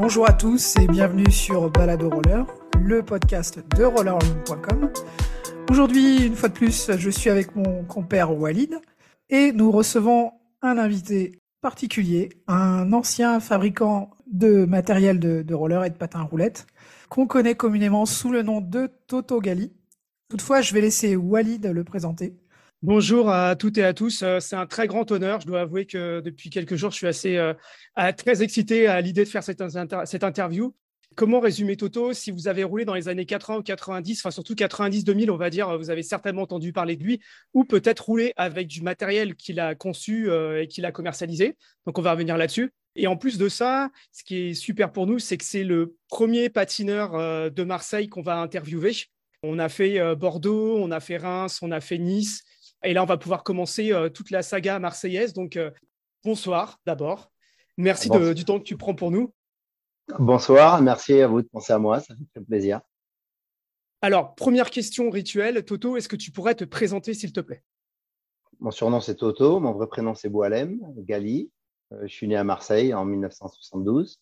Bonjour à tous et bienvenue sur Balado Roller, le podcast de rollerline.com. Aujourd'hui, une fois de plus, je suis avec mon compère Walid et nous recevons un invité particulier, un ancien fabricant de matériel de, roller et de patins roulettes qu'on connaît communément sous le nom de Toto Gali. Toutefois, je vais laisser Walid le présenter. Bonjour à toutes et à tous. Euh, c'est un très grand honneur. Je dois avouer que depuis quelques jours, je suis assez euh, très excité à l'idée de faire cette, cette, interview. Comment résumer Toto Si vous avez roulé dans les années 80 ou 90, enfin surtout 90-2000, on va dire, vous avez certainement entendu parler de lui, ou peut-être roulé avec du matériel qu'il a conçu euh, et qu'il a commercialisé. Donc on va revenir là-dessus. Et en plus de ça, ce qui est super pour nous, c'est que c'est le premier patineur de Marseille qu'on va interviewer. On a fait Bordeaux, on a fait Reims, on a fait Nice. Et là, on va pouvoir commencer euh, toute la saga marseillaise. Donc, euh, bonsoir d'abord. Merci du temps que tu prends pour nous. Bonsoir, merci à vous de penser à moi, ça fait plaisir. Alors, première question rituelle. Toto, est-ce que tu pourrais te présenter, s'il te plaît? Mon surnom, c'est Toto. Mon vrai prénom, c'est Boalem Gali. Euh, je suis né à Marseille en 1972.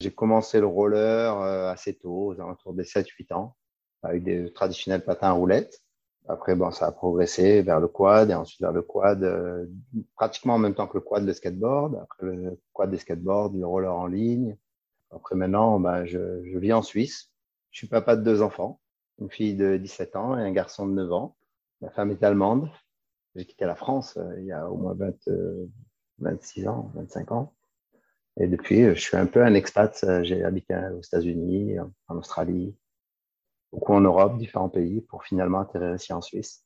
J'ai commencé le roller assez tôt, aux alentours des 7-8 ans, avec des traditionnels patins à roulettes. Après, bon, ça a progressé vers le quad et ensuite vers le quad, euh, pratiquement en même temps que le quad de skateboard. Après le quad de skateboard, le roller en ligne. Après maintenant, bah, je, je vis en Suisse. Je suis papa de deux enfants, une fille de 17 ans et un garçon de 9 ans. Ma femme est allemande. J'ai quitté la France euh, il y a au moins 20, 26 euh, ans, 25 ans. Et depuis, je suis un peu un expat. J'ai habité aux États-Unis, en Australie, beaucoup en Europe, différents pays, pour finalement atterrir ici en Suisse.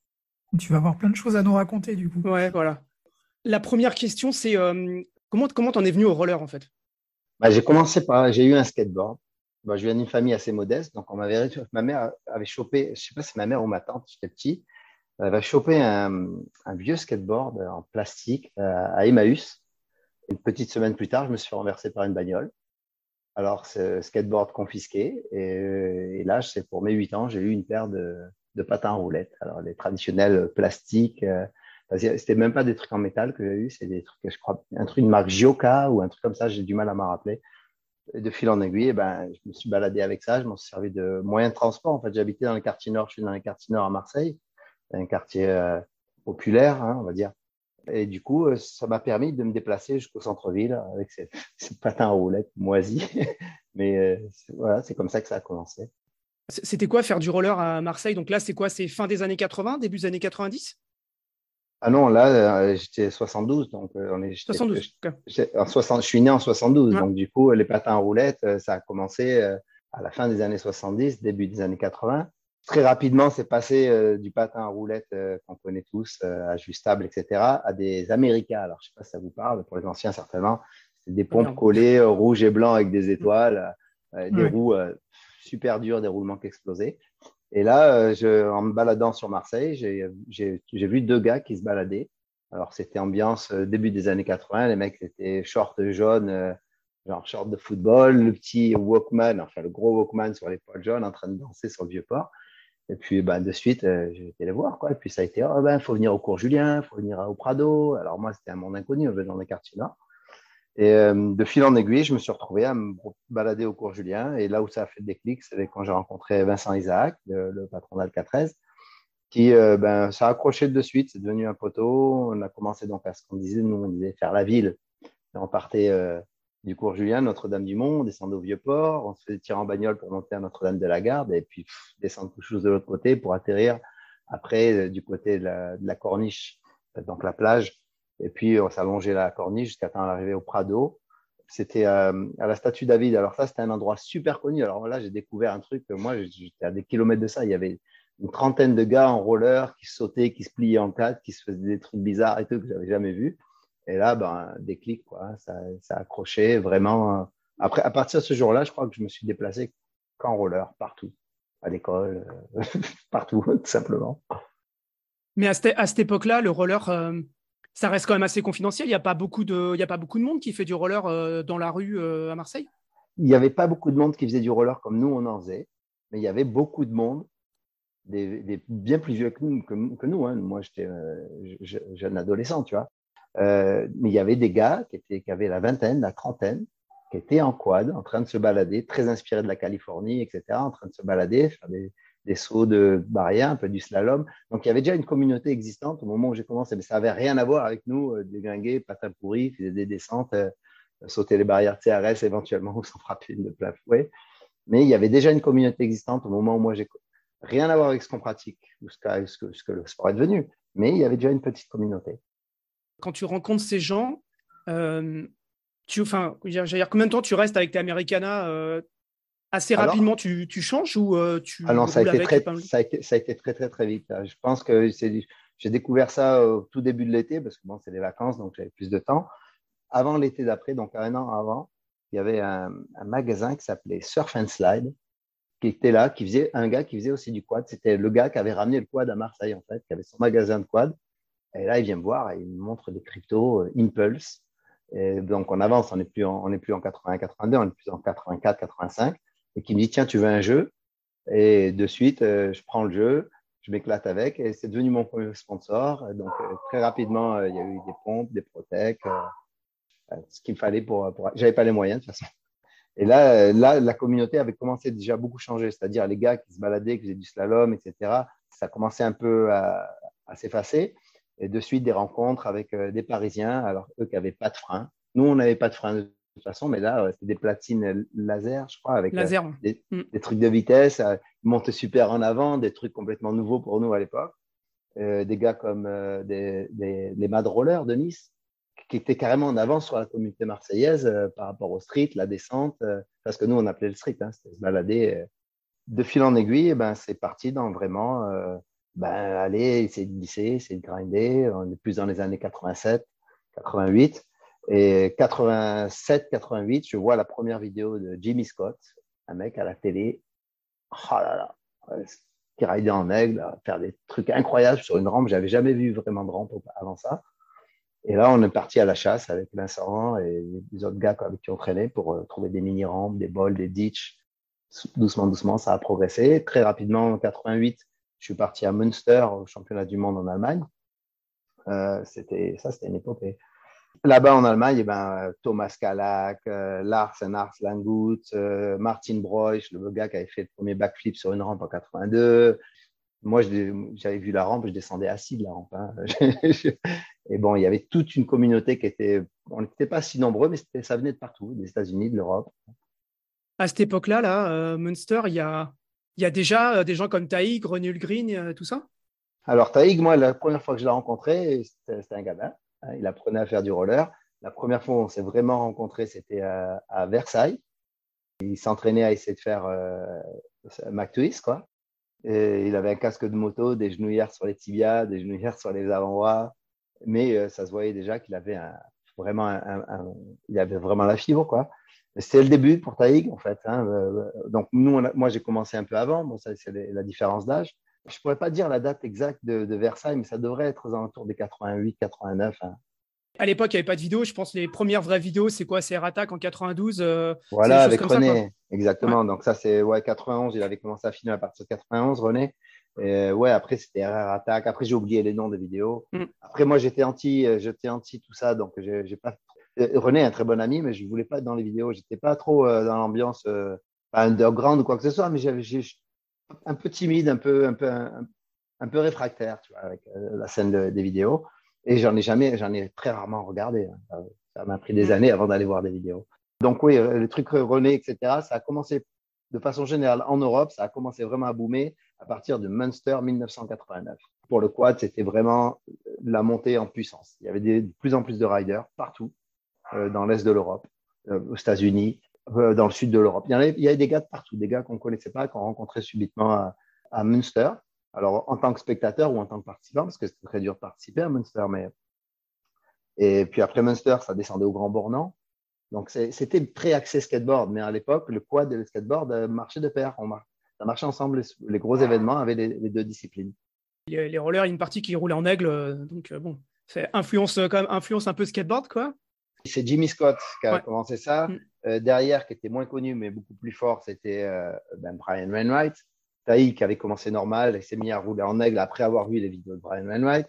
Tu vas avoir plein de choses à nous raconter du coup. Ouais, voilà. La première question, c'est euh, comment comment t'en es venu au roller en fait? Bah, J'ai commencé par, j'ai eu un skateboard. Bah, je viens d'une famille assez modeste, donc on m'avait, ma mère avait chopé, je sais pas si c'est ma mère ou ma tante, j'étais petit, elle avait chopé un, un, vieux skateboard en plastique euh, à Emmaüs. Une petite semaine plus tard, je me suis fait renverser par une bagnole. Alors, c'est skateboard confisqué. Et, là, c'est pour mes 8 ans, j'ai eu une paire de, de patins roulettes. Alors, les traditionnels plastiques. Euh, c'était même pas des trucs en métal que j'ai eu, c'est des trucs, je crois, un truc de marque Gioca ou un truc comme ça, j'ai du mal à m'en rappeler. de fil en aiguille, eh ben, je me suis baladé avec ça, je m'en suis servi de moyen de transport. En fait, j'habitais dans le quartier nord, je suis dans le quartier nord à Marseille, un quartier euh, populaire, hein, on va dire. Et du coup, euh, ça m'a permis de me déplacer jusqu'au centre-ville avec ces, patins à roulettes moisis. Mais euh, voilà, c'est comme ça que ça a commencé. C'était quoi faire du roller à Marseille? Donc là, c'est quoi? C'est fin des années 80, début des années 90 Ah non, là, euh, j'étais 72. Donc, on est, 72. En 60, je suis né en 72. Donc, du coup, les patins à roulettes, ça a commencé à la fin des années 70, début des années 80 très rapidement, c'est passé euh, du patin à roulette euh, qu'on connaît tous, euh, ajustable, etc., à des Américains. Alors, je ne sais pas si ça vous parle, pour les anciens, certainement. C'est des pompes collées rouge et blanc avec des étoiles, des roues super dures, des roulements qui explosaient. Et là, je, en me baladant sur Marseille, j'ai vu deux gars qui se baladaient. Alors, c'était ambiance début des années 80. Les mecs étaient shorts jaunes, genre short de football, le petit Walkman, enfin le gros Walkman sur les poils jaunes en train de danser sur le vieux port. Et puis, ben, de suite, euh, j'ai été les voir. Quoi. Et puis, ça a été, il oh, ben, faut venir au cours Julien, il faut venir au Prado. Alors, moi, c'était un monde inconnu, on venait dans les quartiers nord. Et euh, de fil en aiguille, je me suis retrouvé à me balader au cours Julien. Et là où ça a fait le déclic, c'est quand j'ai rencontré Vincent Isaac, le, patron d'Alcatrez, qui, euh, ben, s'est accroché de suite. C'est devenu un poteau. On a commencé donc à ce qu'on disait, nous, on disait faire la ville. Et on partait du cours Julien, Notre-Dame-du-Mont, on descendait au Vieux-Port, on se faisait tirer en bagnole pour monter à Notre-Dame de la Garde et puis descendre tout chose de l'autre côté pour atterrir après euh, du côté de la, corniche, euh, donc la plage. Et puis on s'allongeait la corniche jusqu'à temps d'arriver au Prado. C'était euh, à la statue David. Alors ça, c'était un endroit super connu. Alors là, j'ai découvert un truc. Moi, j'étais à des kilomètres de ça. Il y avait une trentaine de gars en roller qui sautaient, qui se pliaient en quatre, qui se faisaient des trucs bizarres et tout que j'avais jamais vu. Et là, ben, déclic, quoi. Ça, ça a accroché vraiment. Après, à partir de ce jour-là, je crois que je me suis déplacé qu'en roller, partout, à l'école, partout, tout simplement. Mais à cette, à cette époque-là, le roller, euh, ça reste quand même assez confidentiel. Il n'y a, pas beaucoup de, il y a pas beaucoup de monde qui fait du roller euh, dans la rue euh, à Marseille? Il n'y avait pas beaucoup de monde qui faisait du roller comme nous, on en faisait. Mais il y avait beaucoup de monde, des, bien plus vieux que nous. Que, nous hein. Moi, j'étais jeune adolescent, tu vois. Euh, mais il y avait des gars qui, étaient, avaient la vingtaine, la trentaine, qui, était en quad, en train de se balader, très inspiré de la Californie, etc., en train de se balader, faire des, sauts de barrière, un peu du slalom. Donc, il y avait déjà une communauté existante au moment où j'ai commencé, mais ça n'avait rien à voir avec nous, euh, déglinguer, patins pourris, faire des descentes, euh, sauter les barrières TRS éventuellement ou s'en frapper une de plein fouet. Mais il y avait déjà une communauté existante au moment où moi j'ai rien à voir avec ce qu'on pratique ou ce que, ce que, le sport est devenu, mais il y avait déjà une petite communauté. Quand tu rencontres ces gens, euh, tu, enfin, dire, combien de temps tu restes avec tes Americana euh, Assez rapidement, tu, tu, changes ou euh, tu ah non, ça a, été très, ça, a été, ça a été très, très, très vite. Je pense que j'ai découvert ça au tout début de l'été parce que bon, c'est les vacances, donc j'avais plus de temps. Avant l'été d'après, donc un an avant, il y avait un, un magasin qui s'appelait Surf and Slide qui était là, qui faisait un gars qui faisait aussi du quad. C'était le gars qui avait ramené le quad à Marseille, en fait, qui avait son magasin de quad. Et là, il vient me voir et il me montre des cryptos euh, Impulse. Donc, on avance, on n'est plus, en, on plus en 80, 82, on est plus en 84, 85. Et qui me dit, tiens, tu veux un jeu? Et de suite, euh, je prends le jeu, je m'éclate avec et c'est devenu mon premier sponsor. Donc, euh, très rapidement, il y a eu des pompes, des protèques, ce qu'il fallait pour. pour... J'avais pas les moyens, de toute façon. Et là, là, la communauté avait commencé déjà à beaucoup changer, c'est-à-dire les gars qui se baladaient, qui faisaient du slalom, etc. Ça commençait un peu à, s'effacer. Et de suite, des rencontres avec euh, des Parisiens, alors eux qui n'avaient pas de frein. Nous, on n'avait pas de frein de toute façon, mais là, c'était des platines laser, je crois, avec euh, mm. des, trucs de vitesse, euh, montaient super en avant, des trucs complètement nouveaux pour nous à l'époque. des gars comme des, des, les Mad Rollers de Nice, qui était carrément en avance sur la communauté marseillaise euh, par rapport au street, la descente, euh, parce que nous, on appelait le street, hein, c'était se balader. Euh. de fil en aiguille, eh ben, c'est parti dans vraiment, ben, aller essayer de glisser, essayer de grinder. On est plus dans les années 87, 88. Et 87, 88, je vois la première vidéo de Jimmy Scott, un mec à la télé, oh là là, qui raidait en aigle, faire des trucs incroyables sur une rampe. J'avais jamais vu vraiment de rampe avant ça. Et là, on est parti à la chasse avec Vincent et les autres gars avec qui on traînait pour euh, trouver des mini-rampes, des bols, des ditches. Doucement, doucement, ça a progressé. Très rapidement, en 88, je suis parti à Münster, au championnat du monde en Allemagne. Euh, c'était, ça, c'était une épopée. Là-bas en Allemagne, eh ben, Thomas Kalak, euh, Lars et Ars Langut, euh, Martin Broich, le gars qui avait fait le premier backflip sur une rampe en 82, moi, j'avais vu la rampe, je descendais assis de la rampe. Hein. et bon, il y avait toute une communauté qui était. On n'était pas si nombreux, mais ça venait de partout, des États-Unis, de l'Europe. À cette époque-là, là, euh, Munster, il y a, il y a déjà euh, des gens comme Taïg, Renul Green, euh, tout ça? Alors, Taïg, moi, la première fois que je l'ai rencontré, c'était un gamin. Hein, il apprenait à faire du roller. La première fois où on s'est vraiment rencontré, c'était à, Versailles. Il s'entraînait à essayer de faire euh, McTwist, quoi. Et il avait un casque de moto, des genouillères sur les tibias, des genouillères sur les avant-bras. Mais euh, ça se voyait déjà qu'il avait vraiment il avait vraiment la fibre, quoi. C'était le début pour Taïg, en fait. Hein. Donc, nous, moi, j'ai commencé un peu avant. Bon, ça, c'est la différence d'âge. Je ne pourrais pas dire la date exacte de, Versailles, mais ça devrait être aux alentours des 88, 89. À l'époque, il n'y avait pas de vidéo. Je pense que les premières vraies vidéos, c'est quoi? C'est Attack en 92 euh, Voilà, avec René. exactement. Donc, ça, c'est ouais, 91. Il avait commencé à filmer à partir de 91, René. Et, ouais, après, c'était RR Attack. Après, j'ai oublié les noms des vidéos. Mm. Après, moi, j'étais anti, euh, j'étais anti tout ça. Donc, j'ai pas. Euh, René est un très bon ami, mais je ne voulais pas être dans les vidéos. J'étais pas trop dans l'ambiance underground ou quoi que ce soit, mais j'avais un peu timide, un peu, un peu, un, peu réfractaire, tu vois, avec la scène des vidéos. Et j'en ai jamais, j'en ai très rarement regardé. Hein. Ça m'a pris des années avant d'aller voir des vidéos. Donc oui, euh, les trucs René, etc., ça a commencé de façon générale en Europe, ça a commencé vraiment à boomer à partir de Munster 1989. Pour le quad, c'était vraiment la montée en puissance. Il y avait de plus en plus de riders partout, euh, dans l'est de l'Europe, euh, aux États-Unis, dans le sud de l'Europe. Il, il y avait, des gars de partout, des gars qu'on ne connaissait pas, qu'on rencontrait subitement à, à Münster. Alors, en tant que spectateur ou en tant que participant, parce que c'était très dur de participer à Munster, mais. Et puis après Munster, ça descendait au Grand Bornand. Donc, c'était pré-accès skateboard, mais à l'époque, le quad et le skateboard euh, marchaient de pair. On ça marchait ensemble, les, gros événements avaient les, deux disciplines. Les, rollers, il y a une partie qui roulait en aigle, euh, donc euh, bon, c'est influence, quand même, influence un peu skateboard, quoi. C'est Jimmy Scott qui a commencé ça. Mm. derrière, qui était moins connu, mais beaucoup plus fort, c'était ben, Brian Wainwright. Taï qui avait commencé normal et s'est mis à rouler en aigle après avoir vu les vidéos de Brian Wainwright.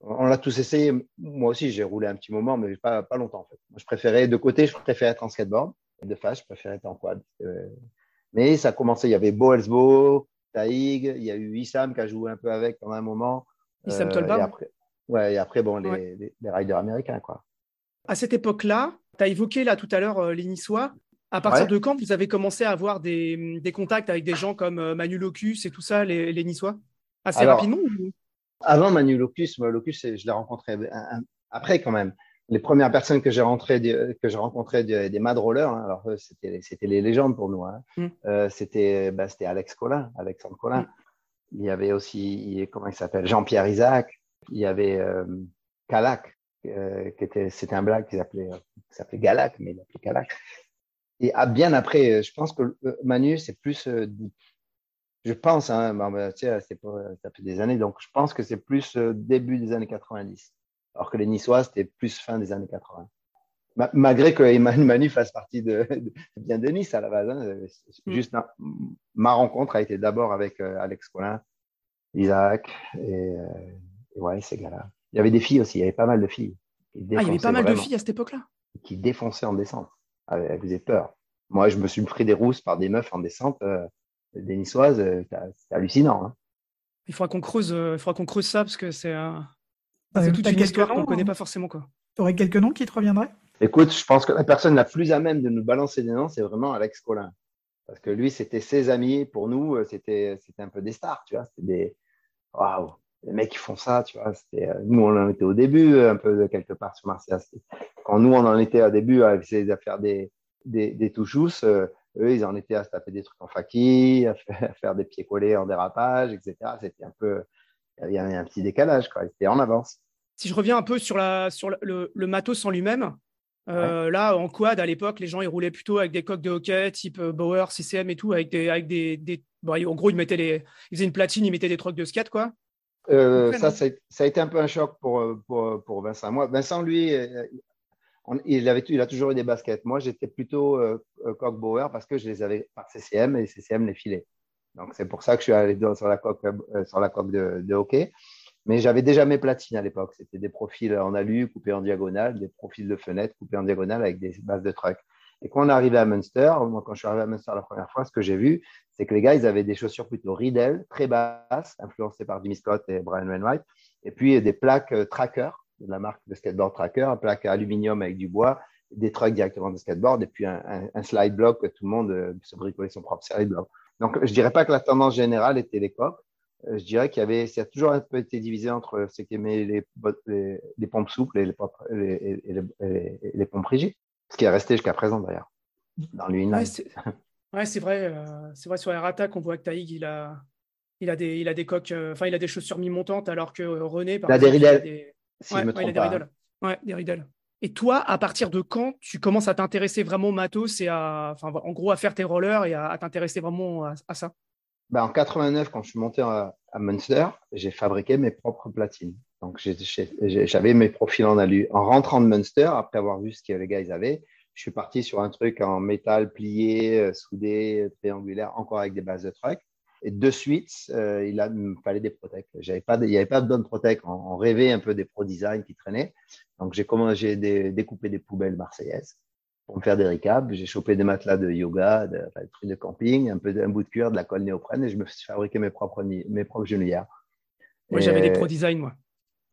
On l'a tous essayé. Moi aussi, j'ai roulé un petit moment, mais pas, pas longtemps en fait. Moi, je préférais, de côté, je préférais être en skateboard. De face, je préférais être en quad. mais ça a commencé, il y avait Bo Elsbo, Taïg, il y a eu Issam qui a joué un peu avec pendant un moment. Issam Tolba et après, ouais, et après, bon, les, les, riders américains, quoi. À cette époque-là, tu as évoqué là tout à l'heure les Niçois. À partir de quand vous avez commencé à avoir des, des, contacts avec des gens comme Manu Locus et tout ça, les, les Niçois? Assez rapidement Avant Manu Locus, moi, Locus, je l'ai rencontré après quand même. Les premières personnes que j'ai rencontrées, que j'ai rencontrées des, mad rollers, hein, alors c'était, c'était les légendes pour nous. Hein. Mm. Euh, c'était, bah, c'était Alex Collin, Alexandre Collin. Mm. Il y avait aussi, comment il s'appelle, Jean-Pierre Isaac. Il y avait euh, Calac, euh, qui était, c'était un blague qui s'appelait, qui s'appelait Galac, mais il l'appelait Calac. Et ah, bien après, je pense que Manu, c'est plus je pense, hein, bah, ça fait des années, donc je pense que c'est plus euh, début des années 90. Alors que les Niçois, c'était plus fin des années 80. malgré que Emmanuel Manu fasse partie de, bien de Nice à la base. Hein, euh, mm. Juste ma rencontre a été d'abord avec euh, Alex Collin, Isaac et, ouais, ces gars-là. Il y avait des filles aussi, il y avait pas mal de filles. ah, il y avait pas mal de filles à cette époque-là. Qui défonçaient en descente. Elles faisaient peur. Moi, je me suis pris des rousses par des meufs en descente des Niçoises, euh, c'est hallucinant. Hein. Il faudra qu'on creuse, euh, il faudra qu'on creuse ça parce que c'est toute une histoire qu'on ne connaît hein. pas forcément. Tu aurais quelques noms qui te reviendraient? Écoute, je pense que la personne la plus à même de nous balancer des noms, c'est vraiment Alex Collin. Parce que lui, c'était ses amis. Pour nous, euh, c'était un peu des stars, tu vois. C'était des. Waouh, les mecs qui font ça, tu vois. Nous, on en était au début, un peu quelque part sur Marseille. Quand nous, on en était au début à essayer de faire des, des, des touchous, eux, ils en étaient à se taper des trucs en faki, à faire, des pieds collés en dérapage, etc. C'était un peu, il y avait un petit décalage, quoi. Ils étaient en avance. Si je reviens un peu sur, la, sur le, le matos en lui-même, euh, là, en quad, à l'époque, les gens, ils roulaient plutôt avec des coques de hockey type euh, Bauer, CCM et tout, avec des. Avec des, des... en gros, ils, mettaient les... ils faisaient une platine, ils mettaient des trucs de skate, quoi. Euh, ça, ça, a été un peu un choc pour, pour, pour Vincent. Moi, Vincent, lui, il, avait, il a toujours eu des baskets. Moi, j'étais plutôt euh, euh Bauer parce que je les avais par CCM et CCM les filait. Donc, c'est pour ça que je suis allé sur la coque, euh, sur la coque de, hockey. Mais j'avais déjà mes platines à l'époque. C'était des profils en alu coupés en diagonale, des profils de fenêtre coupés en diagonale avec des bases de truck. Et quand on est arrivé à Munster, moi, quand je suis arrivé à Munster la première fois, ce que j'ai vu, c'est que les gars, ils avaient des chaussures plutôt Riddle, très basses, influencées par Jimmy Scott et Brian Wainwright, et puis des plaques euh, tracker, de la marque de skateboard tracker, un plaque aluminium avec du bois, des trucks directement de skateboard et puis un, slide block que tout le monde euh, se bricolait son propre slide block. Donc, je dirais pas que la tendance générale était les coques. Euh, je dirais qu'il y avait, ça a toujours été divisé entre ceux qui aimaient les, les, pompes souples et les, pompes rigides, ce qui est resté jusqu'à présent d'ailleurs, dans l'Union. Ouais, c'est vrai. Euh, c'est vrai sur Air Attack, on voit que Taïg, il a, il a des, il a des coques, enfin, il a des chaussures mi-montantes, alors que René, par il a des ouais, il a des riddles. Ouais, des riddles. Et toi, à partir de quand tu commences à t'intéresser vraiment au matos et à, enfin, en gros, à faire tes rollers et à, t'intéresser vraiment à, ça? Bah, En 89, quand je suis monté à, Munster, j'ai fabriqué mes propres platines. Donc, j'avais mes profils en alu. En rentrant de Munster, après avoir vu ce que les gars ils avaient, je suis parti sur un truc en métal plié, euh, soudé, triangulaire, encore avec des bases de truck. Et de suite, euh, il, a, me fallait des protèques. J'avais pas, il n'y avait pas de bonnes protèques. On, rêvait un peu des pro design qui traînaient. Donc, j'ai commencé, découpé des poubelles marseillaises pour me faire des recaps. J'ai chopé des matelas de yoga, de, des trucs de camping, un peu un bout de cuir, de la colle néoprène et je me suis fabriqué mes propres, mes propres genouillères. Moi, j'avais des pro design, moi.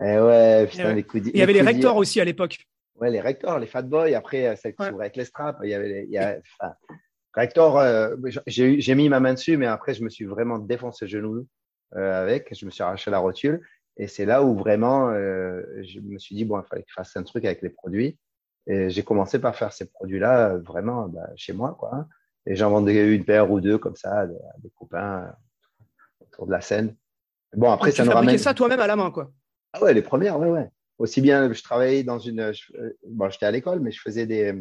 Et eh ouais, putain, les coups Il y avait les rectors aussi à l'époque. Ouais, les rectors, les fat boys. Après, qui s'ouvraient avec les straps. Il y avait, il y a, Rector, euh, j'ai mis ma main dessus, mais après, je me suis vraiment défoncé le genou euh, avec. Je me suis arraché la rotule. Et c'est là où vraiment, euh, je me suis dit, bon, il fallait que je fasse un truc avec les produits. Et j'ai commencé par faire ces produits-là vraiment bah, chez moi. Quoi, hein. Et j'en vendais une paire ou deux comme ça à des copains autour de la scène. Bon, après, ça tu nous ramène. ça toi-même à la main, quoi. Ah ouais, les premières, ouais, ouais. Aussi bien, je travaillais dans une. bon, j'étais à l'école, mais je faisais des,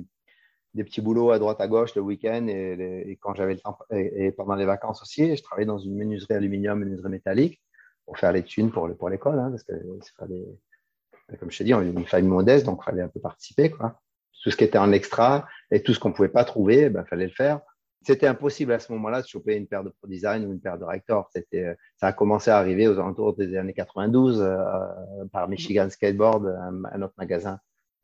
des petits boulots à droite à gauche le week-end et, quand j'avais le temps et, pendant les vacances aussi. Je travaillais dans une menuiserie aluminium, menuiserie métallique pour faire les thunes pour, pour l'école, hein, parce que fallait, comme je t'ai dit, on est une famille modeste, donc il fallait un peu participer. Quoi. Tout ce qui était en extra et tout ce qu'on ne pouvait pas trouver, il ben, fallait le faire. C'était impossible à ce moment-là de choper une paire de Pro Design ou une paire de Rector. C'était, ça a commencé à arriver aux alentours des années 92 euh, par Michigan Skateboard, un autre magasin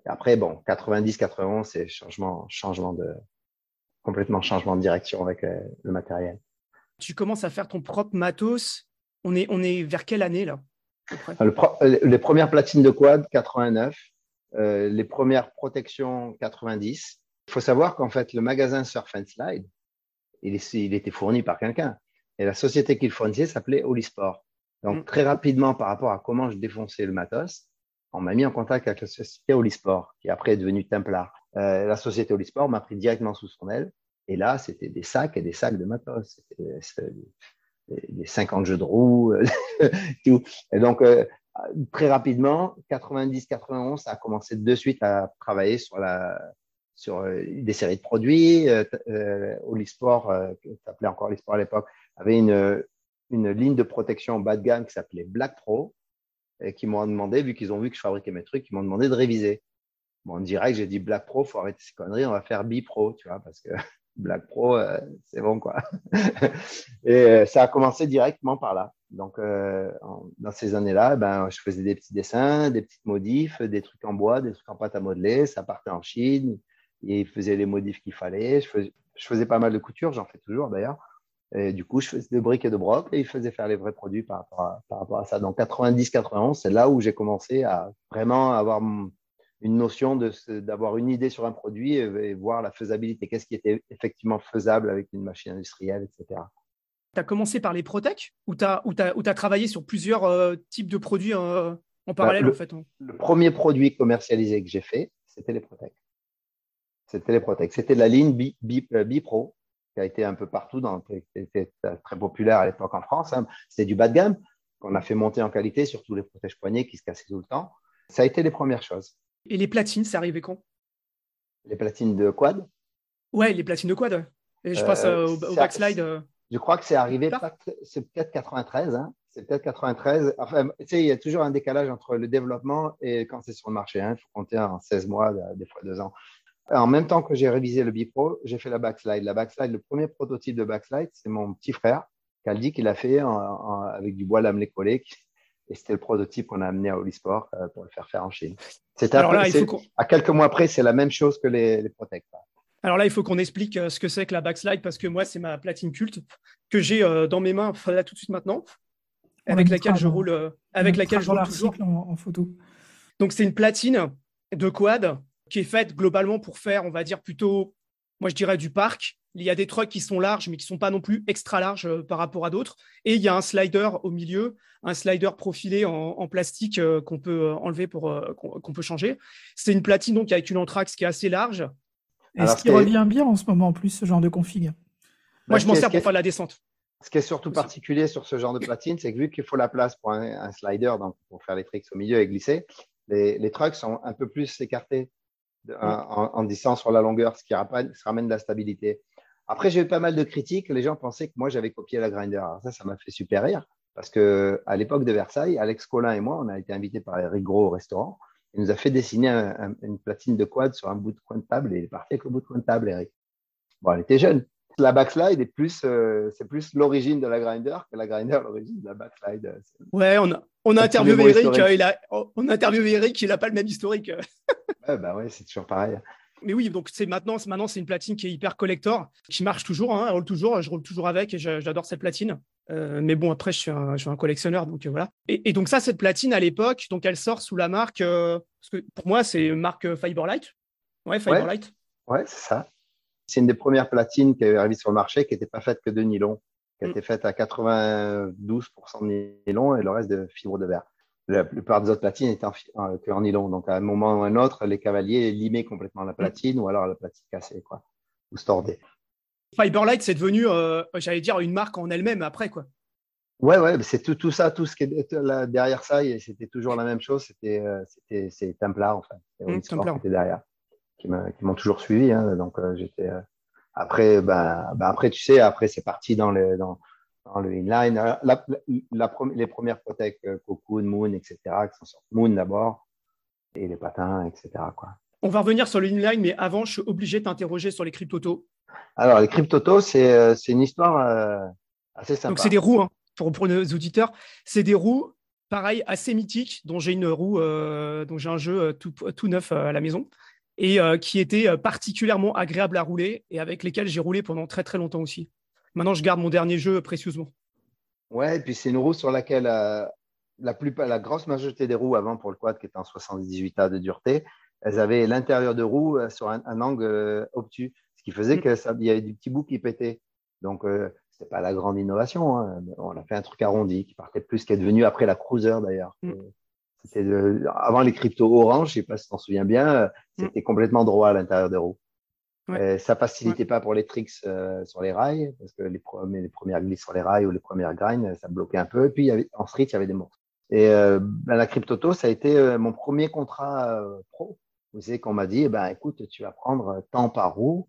après, bon, 90, 91, c'est changement, changement de, complètement changement de direction avec le matériel. Tu commences à faire ton propre matos. On est, on est vers quelle année là Les premières platines de quad, 89. les premières protections, 90. Il faut savoir qu'en fait, le magasin Surf and Slide, il, il était fourni par quelqu'un. Et la société qu'il fournissait s'appelait Olisport. Donc, mm. très rapidement, par rapport à comment je défonçais le matos, on m'a mis en contact avec la société Olisport, qui après est devenue Templar. Euh, la société Olisport m'a pris directement sous son aile. Et là, c'était des sacs et des sacs de matos. C'était des 50 jeux de roues, tout. Et donc, euh, très rapidement, 90-91, ça a commencé de suite à travailler sur, la, sur euh, des séries de produits. Euh, Olisport, qui s'appelait encore Olisport à l'époque, avait une, une ligne de protection bas de gamme qui s'appelait Black Pro et qui m'ont demandé, vu qu'ils ont vu que je fabriquais mes trucs, ils m'ont demandé de réviser. Bon, en direct, j'ai dit Black Pro, faut arrêter ces conneries, on va faire B-Pro, tu vois, parce que Black Pro, euh, c'est bon, quoi. et euh, ça a commencé directement par là. Donc, euh, dans ces années-là, ben, je faisais des petits dessins, des petites modifs, des trucs en bois, des trucs en pâte à modeler. Ça partait en Chine. Et ils faisaient les modifs qu'il fallait. Je faisais, je faisais pas mal de couture, j'en fais toujours d'ailleurs. Et du coup, je faisais des briques et de broc et ils faisaient faire les vrais produits par rapport à, par rapport à ça. Donc, 90-91, c'est là où j'ai commencé à vraiment avoir une notion d'avoir une idée sur un produit et, voir la faisabilité. Qu'est-ce qui était effectivement faisable avec une machine industrielle, etc. Tu as commencé par les Protec ou tu as, as, travaillé sur plusieurs euh, types de produits euh, en parallèle le, en fait hein? Le premier produit commercialisé que j'ai fait, c'était les Protec. C'était les. C'était la ligne Bipro, euh, qui a été un peu partout, dans, qui était très populaire à l'époque en France. Hein. C'était du bas de gamme qu'on a fait monter en qualité, surtout les protèges poignets qui se cassaient tout le temps. Ça a été les premières choses. Et les platines, c'est arrivé quand? Les platines de quad? Ouais, les platines de quad. Et je passe euh, au, backslide. Euh. Je crois que c'est arrivé, c'est peut-être 93. Hein. C'est peut-être 93. Enfin, tu sais, il y a toujours un décalage entre le développement et quand c'est sur le marché. Hein. Il faut compter en 16 mois, des fois deux ans. En même temps que j'ai révisé le Bipro, j'ai fait la backslide. La backslide, le premier prototype de backslide, c'est mon petit frère qui a dit qu'il a fait avec du bois lamelé collé. Et c'était le prototype qu'on a amené à Olisport euh, pour le faire faire en Chine. C'était à quelques mois après, c'est la même chose que les, les Alors là, il faut qu'on explique euh, ce que c'est que la backslide parce que moi, c'est ma platine culte que j'ai euh, dans mes mains là tout de suite maintenant, avec laquelle je roule, avec laquelle je roule toujours en photo. Donc c'est une platine de quad qui est faite globalement pour faire, on va dire, plutôt, moi je dirais, du parc. Il y a des trucks qui sont larges, mais qui ne sont pas non plus extra larges euh, par rapport à d'autres. Et il y a un slider au milieu, un slider profilé en, plastique euh, qu'on peut euh, enlever pour qu'on peut changer. C'est une platine donc avec une anthrax qui est assez large. Et ce qui revient bien en ce moment en plus, ce genre de config Moi, je m'en sers pour faire la descente. Ce qui est surtout particulier sur ce genre de platine, c'est que vu qu'il faut la place pour un, slider, donc pour faire les tricks au milieu et glisser, les, les trucks sont un peu plus écartés en, en, distance sur la longueur, ce qui ramène, ramène de la stabilité. Après, j'ai eu pas mal de critiques. Les gens pensaient que moi, j'avais copié la Grinder. Alors ça, ça m'a fait super rire parce que à l'époque de Versailles, Alex Collin et moi, on a été invités par Eric Gros au restaurant. Il nous a fait dessiner une platine de quad sur un bout de coin de table et il est parti avec le bout de coin de table, Eric. Bon, elle était jeune. La backslide est plus, euh, c'est plus l'origine de la grinder que la grinder l'origine de la backslide. Ouais, on a, on a interviewé Eric. Euh, il a, on a interviewé Eric. Il n'a pas le même historique. Ouais, bah ouais, c'est toujours pareil. Mais oui, donc c'est maintenant, maintenant c'est une platine qui est hyper collector, qui marche toujours, hein, elle roule toujours, je roule toujours avec et j'adore cette platine. Euh, mais bon, après, je suis un, je suis un collectionneur, donc voilà. Et, donc ça, cette platine à l'époque, donc elle sort sous la marque, parce que pour moi, c'est marque Fiberlight. Ouais, Fiberlight. Ouais, c'est ça. C'est une des premières platines qui est arrivée sur le marché qui n'était pas faite que de nylon, qui mm. été faite à 92% de nylon et le reste de fibre de verre. La plupart des autres platines étaient en, en nylon. Donc, à un moment ou à un autre, les cavaliers limaient complètement la platine ou alors la platine cassée, quoi, ou stordée. Fiberlight, c'est devenu, euh, j'allais dire, une marque en elle-même après, quoi. Ouais, ouais, c'est tout, tout ça, tout ce qui est derrière ça, c'était toujours la même chose. C'était, euh, c'était, c'est Templar, en fait. Mmh, Templar. Qui était derrière qui m'ont toujours suivi. Hein, donc euh, j'étais euh, après, ben, ben, après tu sais, après c'est parti dans le dans, dans le inline. Euh, la, la, les premières Protec, Cocoon, Moon, etc. qui sont sur Moon d'abord et les patins, etc. Quoi. On va revenir sur le inline, mais avant, je suis obligé de t'interroger sur les cryptotos. Alors, les cryptotos, c'est une histoire assez sympa. Donc, c'est des roues, hein, pour, pour nos auditeurs, c'est des roues, pareil, assez mythiques, dont j'ai une roue, dont j'ai un jeu tout, tout neuf à la maison. et qui étaient particulièrement agréables à rouler et avec lesquels j'ai roulé pendant très très longtemps aussi. Maintenant, je garde mon dernier jeu précieusement. Ouais, et puis c'est une roue sur laquelle la, plupart, la grosse majorité des roues avant pour le quad qui était en 78 A de dureté, elles avaient l'intérieur de roue sur un, angle obtus, ce qui faisait mm. qu'il y avait des petits bouts qui pétaient. Donc, c'est pas la grande innovation. Hein. On a fait un truc arrondi qui partait plus, qui est devenu après la Cruiser d'ailleurs. Mm. Avant les cryptos orange, je sais pas si tu t'en souviens bien, mm. c'était complètement droit à l'intérieur des roues. Ouais. ça facilitait pas pour les tricks euh, sur les rails, parce que les, premiers, les premières glisses sur les rails ou les premières grinds, ça bloquait un peu. Et puis, il y avait, en street, il y avait des morts. Et euh, ben, la cryptoto, ça a été euh, mon premier contrat pro. Vous savez qu'on m'a dit, eh ben, écoute, tu vas prendre tant par roue.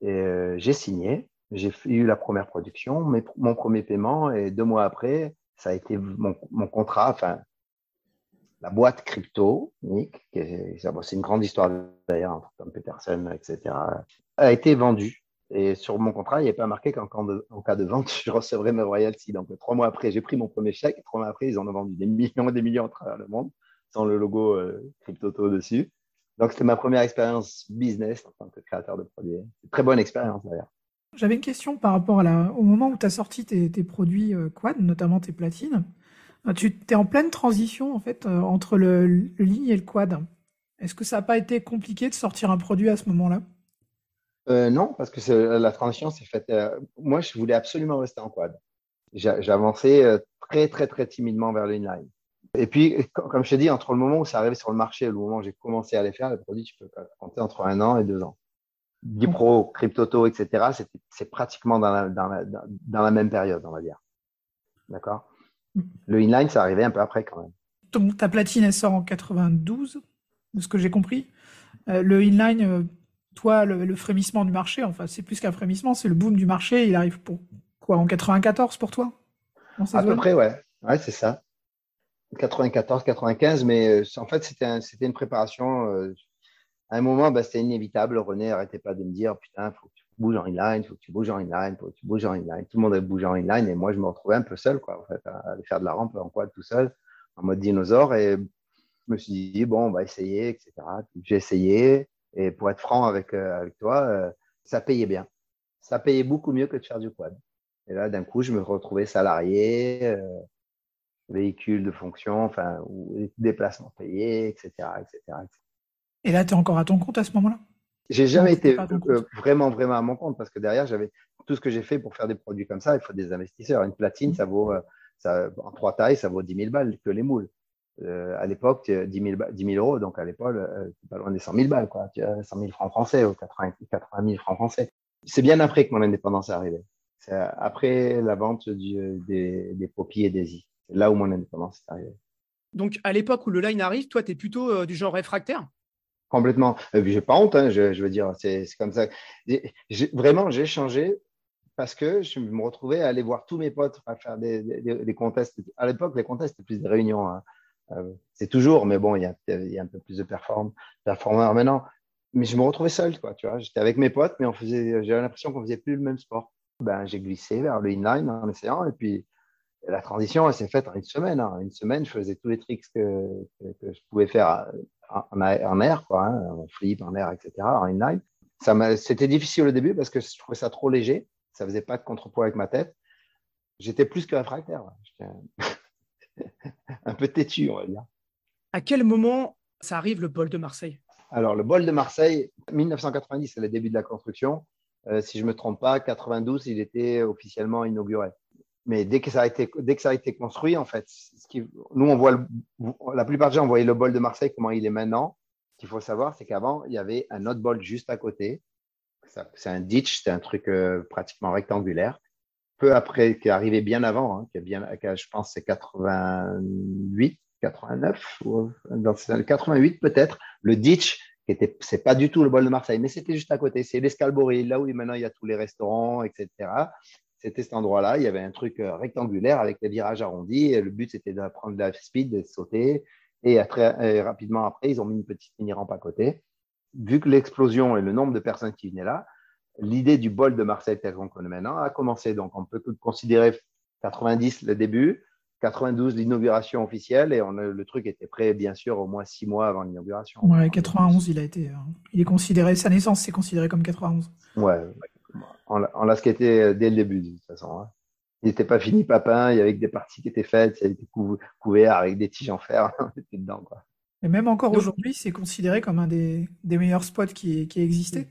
Et j'ai signé. J'ai eu la première production, mon premier paiement, et deux mois après, ça a été mon, mon contrat, enfin, la boîte crypto, Nick, c'est une grande histoire d'ailleurs entre Tom Peterson, etc., a été vendue. Et sur mon contrat, il n'y avait pas marqué qu'en cas de vente, je recevrais mes royalties. Donc, trois mois après, j'ai pris mon premier chèque. Trois mois après, ils en ont vendu des millions et des millions à travers le monde, sans le logo euh, CryptoTo dessus. Donc, c'était ma première expérience business en tant que créateur de produits. Très bonne expérience d'ailleurs. J'avais une question par rapport à la, au moment où tu as sorti tes, produits euh, quad, notamment tes platines. Euh, tu es en pleine transition en fait euh, entre le, le ligne et le quad. Est-ce que ça n'a pas été compliqué de sortir un produit à ce moment-là? Non, parce que la transition s'est faite. moi, je voulais absolument rester en quad. J'avançais très, très, très timidement vers le inline. Et puis, comme je t'ai dit, entre le moment où ça arrivait sur le marché et le moment où j'ai commencé à les faire, les produits, tu peux compter entre un an et deux ans. Dipro, Cryptoto, etc., c'est pratiquement dans la, dans, la, dans la, même période, on va dire. D'accord? Le inline, ça arrivait un peu après quand même. ta platine, elle sort en 92, de ce que j'ai compris. Euh, le inline, euh, toi, le, frémissement du marché, enfin, c'est plus qu'un frémissement, c'est le boom du marché. Il arrive pour quoi En 94 pour toi? À peu près, ouais. Ouais, c'est ça. 94, 95, mais euh, en fait, c'était un, une préparation à un moment, bah, c'était inévitable. René n'arrêtait pas de me dire Putain, il faut que tu bouges en inline, il faut que tu bouges en inline, il faut que tu bouges en inline. Tout le monde avait bougé en inline et moi, je me retrouvais un peu seul, quoi, en fait, à aller faire de la rampe en quad tout seul, en mode dinosaure. Et je me suis dit Bon, on va essayer, etc. J'ai essayé. Et pour être franc avec, euh, avec toi, euh, ça payait bien. Ça payait beaucoup mieux que de faire du quad. Et là, d'un coup, je me retrouvais salarié, euh, véhicule de fonction, enfin, ou déplacement payé, etc., etc., etc. Et là, tu es encore à ton compte à ce moment-là? J'ai jamais été euh, vraiment, vraiment à mon compte parce que derrière, j'avais tout ce que j'ai fait pour faire des produits comme ça. Il faut des investisseurs. Une platine, ça vaut, ça, en trois tailles, ça vaut 10 000 balles que les moules. Euh, à l'époque, 10 000, euros, donc à l'époque, pas loin des 100 000 balles, quoi. 100 000 francs français ou 80, 80 000 francs français. C'est bien après que mon indépendance est arrivée. C'est après la vente des, des et des i. C'est là où mon indépendance est arrivée. Donc, à l'époque où le line arrive, toi, tu es plutôt du genre réfractaire? Complètement. Je n'ai pas honte, hein, je, veux dire, c'est comme ça. Vraiment, j'ai changé parce que je me retrouvais à aller voir tous mes potes à faire des, des, contests. À l'époque, les contests, c'était plus des réunions. Hein. Euh, c'est toujours, mais bon, il y, a, un peu plus de perform performeurs maintenant. Mais je me retrouvais seul, quoi, tu vois. J'étais avec mes potes, mais on faisait, j'avais l'impression qu'on faisait plus le même sport. Ben, j'ai glissé vers le inline en essayant, et puis la transition, s'est faite en une semaine. Hein. une semaine, je faisais tous les tricks que, je pouvais faire en, air, quoi, hein, en flip, en air, etc., en inline. C'était difficile au début parce que je trouvais ça trop léger. Ça faisait pas de contrepoids avec ma tête. J'étais plus que réfractaire. Un... peu têtu, on va dire. À quel moment ça arrive le bol de Marseille? Alors, le bol de Marseille, 1990, c'est le début de la construction. Euh, si je ne me trompe pas, 92, il était officiellement inauguré mais dès que ça a été, dès que ça a été construit, en fait, ce qui, nous, on voit, la plupart des gens voyaient le bol de Marseille, comment il est maintenant. Ce qu'il faut savoir, c'est qu'avant, il y avait un autre bol juste à côté. C'est un ditch, c'est un truc euh, pratiquement rectangulaire. Peu après, qui est arrivé bien avant, hein, qui est bien, je pense, c'est 88, 89, ou dans 88 peut-être. Le ditch, qui était, c'est pas du tout le bol de Marseille, mais c'était juste à côté. C'est l'Escalborie, là où maintenant il y a tous les restaurants, etc c'était cet endroit-là. Il y avait un truc euh, rectangulaire avec des virages arrondis. Et le but, c'était de prendre la speed, de sauter. Et très rapidement après, ils ont mis une petite mini-rampe à côté. Vu que l'explosion et le nombre de personnes qui venaient là, l'idée du bol de Marseille tel qu'on connaît maintenant a commencé. Donc, on peut considérer 90 le début, 92, l'inauguration officielle, et on le truc était prêt, bien sûr, au moins six mois avant l'inauguration. Ouais, 91, il a été. Euh, il est considéré, sa naissance, c'est considéré comme 91. Ouais, on l'a skaté dès le début, de toute façon. Hein. Il n'était pas fini, papin, il y avait des parties qui étaient faites, ça a été couvert avec des tiges en fer, on était dedans, quoi. Et même encore aujourd'hui, c'est considéré comme un des, meilleurs spots qui, qui existait.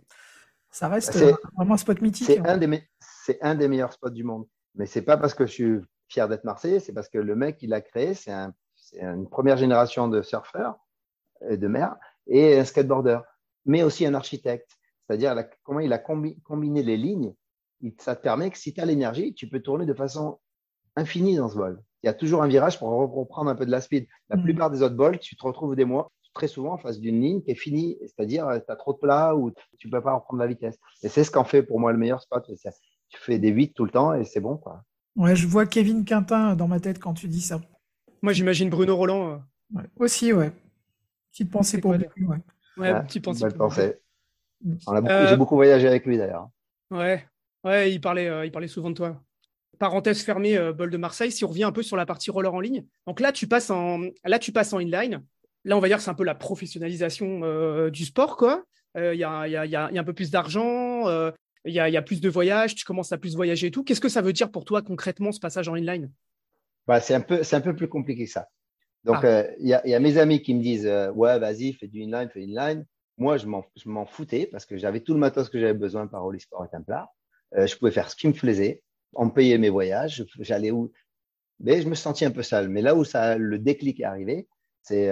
Ça reste vraiment un spot mythique. C'est un, des, un des meilleurs spots du monde. Mais c'est pas parce que je suis fier d'être Marseillais, c'est parce que le mec qui l'a créé, c'est un, une première génération de surfeurs et de mer et un skateboarder, mais aussi un architecte. C'est-à-dire comment il a combiné les lignes. Ça te permet que si tu as l'énergie, tu peux tourner de façon infinie dans ce vol. Il y a toujours un virage pour reprendre un peu de la speed. La mm. plupart des autres vols, tu te retrouves des mois très souvent en face d'une ligne qui est finie, c'est-à-dire tu as trop de plat ou tu ne peux pas reprendre la vitesse. Et c'est ce qu'en fait pour moi le meilleur spot. Tu fais des 8 tout le temps et c'est bon. Quoi. Ouais, je vois Kevin Quintin dans ma tête quand tu dis ça. Moi, j'imagine Bruno Roland. Euh. Aussi, ouais. Petite pensée pour lui. Ouais, ouais petite pensée. J'ai euh, beaucoup, voyagé avec lui d'ailleurs. Ouais, ouais, il parlait, euh, il parlait souvent de toi. Parenthèse fermée, Bol de Marseille. Si on revient un peu sur la partie roller en ligne, donc là, tu passes en, là, tu passes en inline. Là, on va dire que c'est un peu la professionnalisation du sport, quoi. Il y, a, y, a, y, a, un peu plus d'argent, il y, a, plus de voyages, tu commences à plus voyager et tout. Qu'est-ce que ça veut dire pour toi concrètement ce passage en inline bah, C'est un, peu, un peu plus compliqué que ça. Donc, ah. euh, il y, a mes amis qui me disent euh, Ouais, vas-y, fais du inline, fais inline. Moi, je m'en foutais parce que j'avais tout le matos que j'avais besoin par Holy Sport et Templar. Euh, je pouvais faire ce qui me plaisait. On me payait mes voyages. J'allais où? Mais je me sentais un peu sale. Mais là où ça, le déclic est arrivé, c'est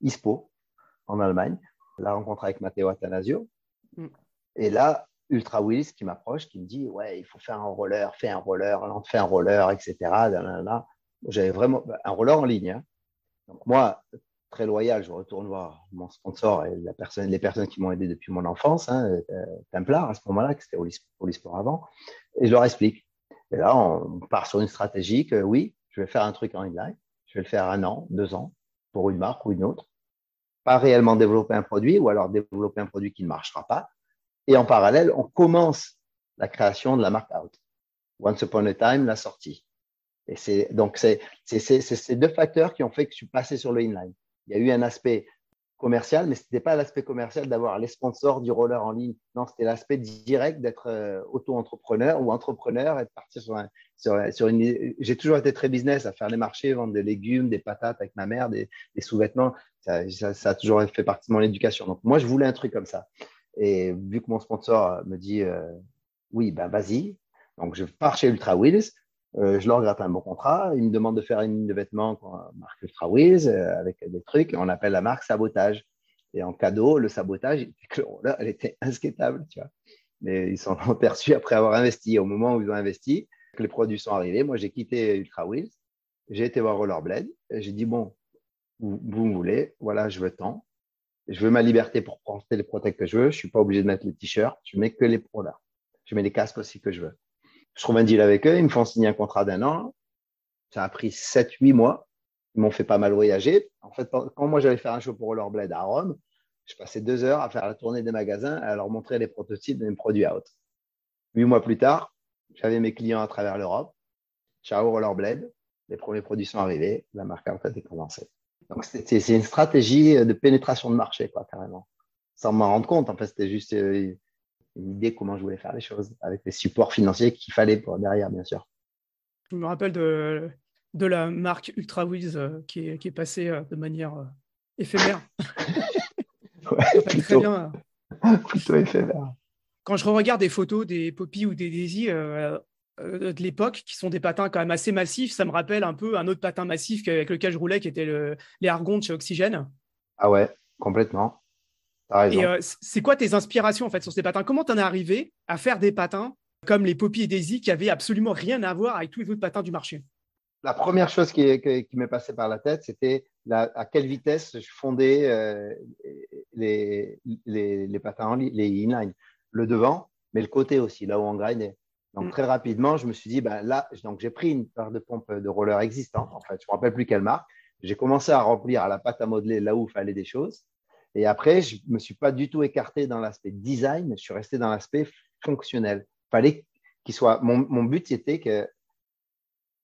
ISPO en Allemagne, la rencontre avec Matteo Atanasio. Mm. Et là, Ultra Willis qui m'approche, qui me dit Ouais, il faut faire un roller, fais un roller, on fait un roller, etc. J'avais vraiment un roller en ligne. Hein. Donc, moi, très loyal, je retourne voir mon sponsor et la personne, les personnes qui m'ont aidé depuis mon enfance, hein, euh, Templar à ce moment-là, qui c'était pour Sport avant, et je leur explique. Et là, on part sur une stratégie que oui, je vais faire un truc en inline, je vais le faire un an, deux ans, pour une marque ou une autre. Pas réellement développer un produit ou alors développer un produit qui ne marchera pas, et en parallèle, on commence la création de la marque Out. Once Upon a Time, la sortie. Et c'est, donc, c'est, ces deux facteurs qui ont fait que je suis passé sur le inline. Il y a eu un aspect commercial, mais ce n'était pas l'aspect commercial d'avoir les sponsors du roller en ligne. Non, c'était l'aspect direct d'être euh, auto-entrepreneur ou entrepreneur et de partir sur, un, sur, une. J'ai toujours été très business à faire les marchés, vendre des légumes, des patates avec ma mère, des, sous-vêtements. Ça, a toujours fait partie de mon éducation. Donc, moi, je voulais un truc comme ça. Et vu que mon sponsor me dit euh, oui, ben vas-y. Donc je pars chez Ultra Wheels, euh, je leur gratte un bon contrat. Ils me demandent de faire une ligne de vêtements marque Ultra Wheels euh, avec des trucs. on appelle la marque Sabotage. Et en cadeau, le sabotage, elle était insquettable, tu vois. Mais ils sont perçus après avoir investi. Au moment où ils ont investi, que les produits sont arrivés, moi j'ai quitté Ultra Wheels, j'ai été voir Rollerblade, j'ai dit bon, vous, me voulez, voilà, je veux tant je veux ma liberté pour porter les protects que je veux. Je suis pas obligé de mettre les t-shirts. Je mets que les pros là. Je mets les casques aussi que je veux. Je trouve un deal avec eux. Ils me font signer un contrat d'un an. Ça a pris 7-8 mois. Ils m'ont fait pas mal voyager. En fait, quand moi j'allais faire un show pour Rollerblade à Rome, je passais deux heures à faire la tournée des magasins, à leur montrer les prototypes de mes produits out. Huit mois plus tard, j'avais mes clients à travers l'Europe. Ciao Rollerblade. Les premiers produits sont arrivés. La marque a été commencée. Donc, c'est une stratégie de pénétration de marché, quoi, carrément. Sans m'en rendre compte, en fait, c'était juste euh, une idée comment je voulais faire les choses, avec les supports financiers qu'il fallait pour derrière, bien sûr. Je me rappelle de, de la marque Ultra euh, qui, est, qui est passée euh, de manière éphémère. ouais, plutôt, très bien. plutôt éphémère. Quand je regarde des photos des Poppy ou des Daisy, euh, de l'époque, qui sont des patins quand même assez massifs. Ça me rappelle un peu un autre patin massif avec lequel je roulais, qui était le, les Argontes chez Oxygène. Ah ouais, complètement. Et euh, c'est quoi tes inspirations en fait sur ces patins? Comment tu en es arrivé à faire des patins comme les Poppy et Daisy qui avaient absolument rien à voir avec tous les autres patins du marché? La première chose qui, qui, m'est passée par la tête, c'était à quelle vitesse je fondais euh, les, les, les, patins, les inline. Le devant, mais le côté aussi, là où on grindait. Donc, mm. très rapidement, je me suis dit, ben, là, donc j'ai pris une paire de pompes de roller existante. En fait, je ne me rappelle plus quelle marque. J'ai commencé à remplir à la pâte à modeler là où il fallait des choses. Et après, je ne me suis pas du tout écarté dans l'aspect design, je suis resté dans l'aspect fonctionnel. Fallait qu'il soit. Mon, but, c'était que,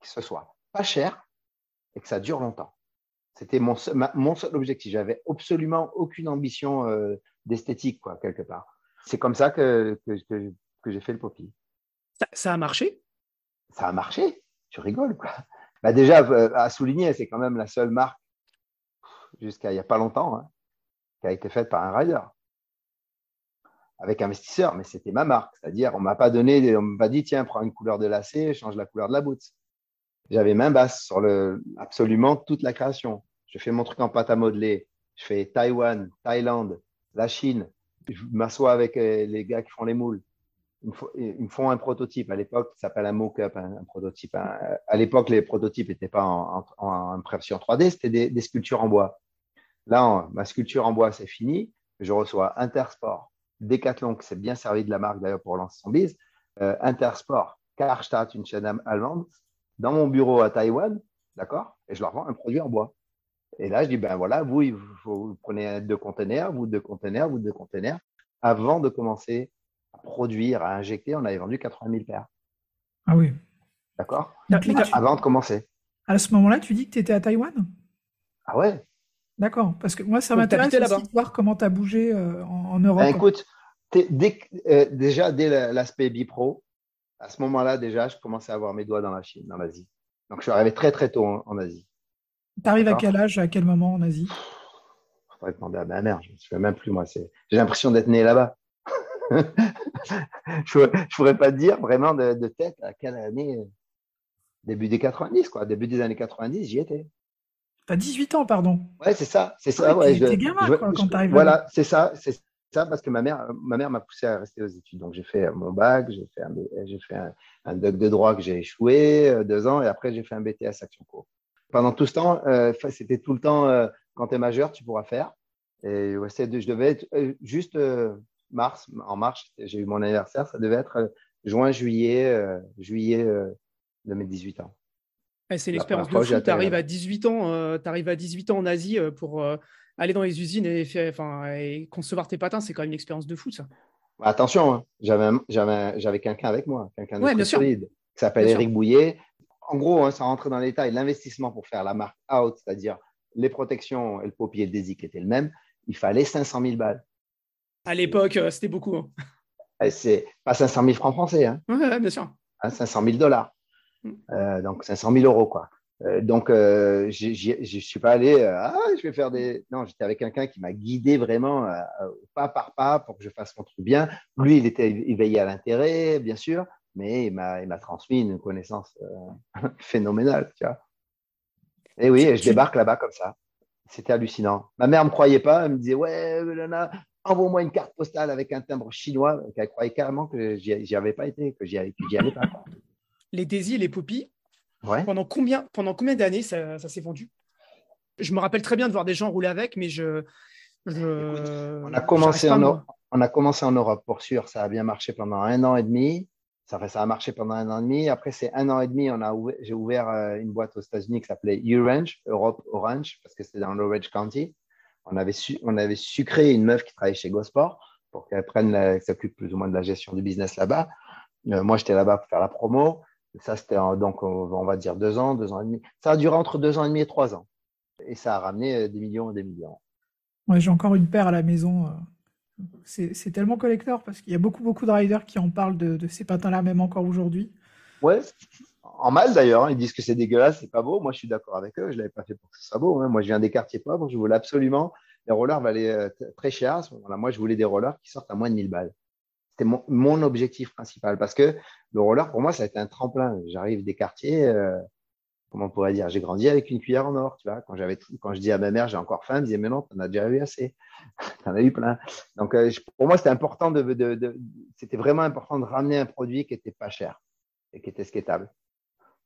que ce soit pas cher et que ça dure longtemps. C'était mon, mon, seul objectif. J'avais absolument aucune ambition euh, d'esthétique, quoi, quelque part. C'est comme ça que, que, que, j'ai fait le poppy. Ça, a marché? Ça a marché. Tu rigoles, quoi. Bah déjà, euh, à souligner, c'est quand même la seule marque, jusqu'à il n'y a pas longtemps, hein, qui a été faite par un rider avec investisseur, mais c'était ma marque. C'est-à-dire, on m'a pas donné, on m'a pas dit, tiens, prends une couleur de lacet, change la couleur de la boot. J'avais main basse sur le, absolument toute la création. Je fais mon truc en pâte à modeler. Je fais Taïwan, Thaïlande, la Chine. Je m'assois avec euh, les gars qui font les moules. Ils me font un prototype. À l'époque, ça s'appelle un mock-up, un, prototype. À l'époque, les prototypes n'étaient pas en, impression 3D, c'était des, sculptures en bois. Là, ma sculpture en bois, c'est fini. Je reçois Intersport, Decathlon, qui s'est bien servi de la marque d'ailleurs pour lancer son bise, euh, Intersport, Karstadt, une chaîne allemande, dans mon bureau à Taïwan, d'accord Et je leur vends un produit en bois. Et là, je dis, ben voilà, vous, vous prenez deux conteneurs, vous deux conteneurs, vous deux conteneurs. Avant de commencer à produire, à injecter, on avait vendu 80 000 paires. Ah oui. D'accord Avant de commencer. À ce moment-là, tu dis que tu étais à Taïwan? Ah ouais D'accord, parce que moi, ça m'intéresse de voir comment tu as bougé euh, en, Europe. Ben, écoute, euh, déjà, dès l'aspect bipro, à ce moment-là, déjà, je commençais à avoir mes doigts dans la Chine, dans l'Asie. Donc, je suis arrivé très, très tôt en, Asie. Tu arrives à quel âge, à quel moment en Asie? Je pourrais demander à ma mère, je ne me souviens même plus, moi. J'ai l'impression d'être né là-bas. je ne pourrais pas dire vraiment de, tête à quelle année. Début des 90, quoi. Début des années 90, j'y étais. Tu as 18 ans, pardon. Ouais, c'est ça. C'est ça. Ouais, gamin, quand tu arrives. Voilà, c'est ça. C'est ça parce que ma mère, ma mère m'a poussé à rester aux études. Donc j'ai fait mon bac, j'ai fait un, j'ai fait un, doc de droit que j'ai échoué euh, deux ans et après j'ai fait un BTS Action Co. Pendant tout ce temps, euh, c'était tout le temps euh, quand tu es majeur, tu pourras faire. Et je devais être juste mars, en mars, j'ai eu mon anniversaire, ça devait être juin, juillet, juillet de mes 18 ans. C'est l'expérience de fou. Tu arrives à 18 ans, tu arrives à 18 ans en Asie pour aller dans les usines et, enfin, et concevoir tes patins, c'est quand même une expérience de fou, ça. Attention, hein. j'avais quelqu'un avec moi, quelqu'un de solide, qui s'appelle Eric Bouillet. En gros, hein, ça rentrait dans les détails. L'investissement pour faire la marque out, c'est-à-dire les protections et le paupier de Daisy qui étaient le même, il fallait 500 000 balles. À l'époque, euh, c'était beaucoup. Hein. C'est pas 500 000 francs français. Hein. Ouais, bien sûr. 500 000 dollars. Mm. Euh, donc 500 000 euros, quoi. Euh, donc, euh, je ne suis pas allé, euh, ah, je vais faire des. Non, j'étais avec quelqu'un qui m'a guidé vraiment pas par pas pour que je fasse mon truc bien. Lui, il était éveillé à l'intérêt, bien sûr, mais il m'a transmis une connaissance phénoménale, tu vois. Et oui, je débarque là-bas comme ça. C'était hallucinant. Ma mère ne me croyait pas. Elle me disait, ouais, envoie-moi une carte postale avec un timbre chinois. Elle croyait carrément que j'y avais pas été, que j'y allais pas. Les désirs, les poupies, pendant combien, pendant combien d'années ça, s'est vendu? Je me rappelle très bien de voir des gens rouler avec, mais je. on, a commencé en, on a commencé en Europe, pour sûr. Ça a bien marché pendant un an et demi. Ça, fait, ça a marché pendant un an et demi. Après, c'est un an et demi, on a j'ai ouvert euh, une boîte aux États-Unis qui s'appelait Orange, Europe Orange, parce que c'était dans l'Orange County. On avait, su, on avait sucré une meuf qui travaillait chez Gosport pour qu'elle prenne, s'occupe plus ou moins de la gestion du business là-bas. Euh, moi, j'étais là-bas pour faire la promo ça, c'était donc, on va dire deux ans, deux ans et demi. Ça a duré entre deux ans et demi et trois ans. Et ça a ramené euh, des millions et des millions. Ouais, j'ai encore une paire à la maison. Euh. C'est tellement collector parce qu'il y a beaucoup, beaucoup de riders qui en parlent de, ces patins-là, même encore aujourd'hui. Ouais, en mal d'ailleurs. Hein. Ils disent que c'est dégueulasse, c'est pas beau. Moi, je suis d'accord avec eux. Je l'avais pas fait pour que ce soit beau. Hein. Moi, je viens des quartiers pauvres. Je voulais absolument. Les rollers valaient euh, très cher à ce moment-là. Moi, je voulais des rollers qui sortent à moins de 1000 balles. C'était mon, objectif principal parce que le roller, pour moi, ça a été un tremplin. J'arrive des quartiers, euh, comment on pourrait dire, j'ai grandi avec une cuillère en or, tu vois. Quand, j'avais, quand je dis à ma mère, j'ai encore faim, elle disait, mais non, t'en as déjà eu assez. t'en as eu plein. Donc, euh, pour moi, c'était important de, de, c'était vraiment important de ramener un produit qui était pas cher et qui était skateable.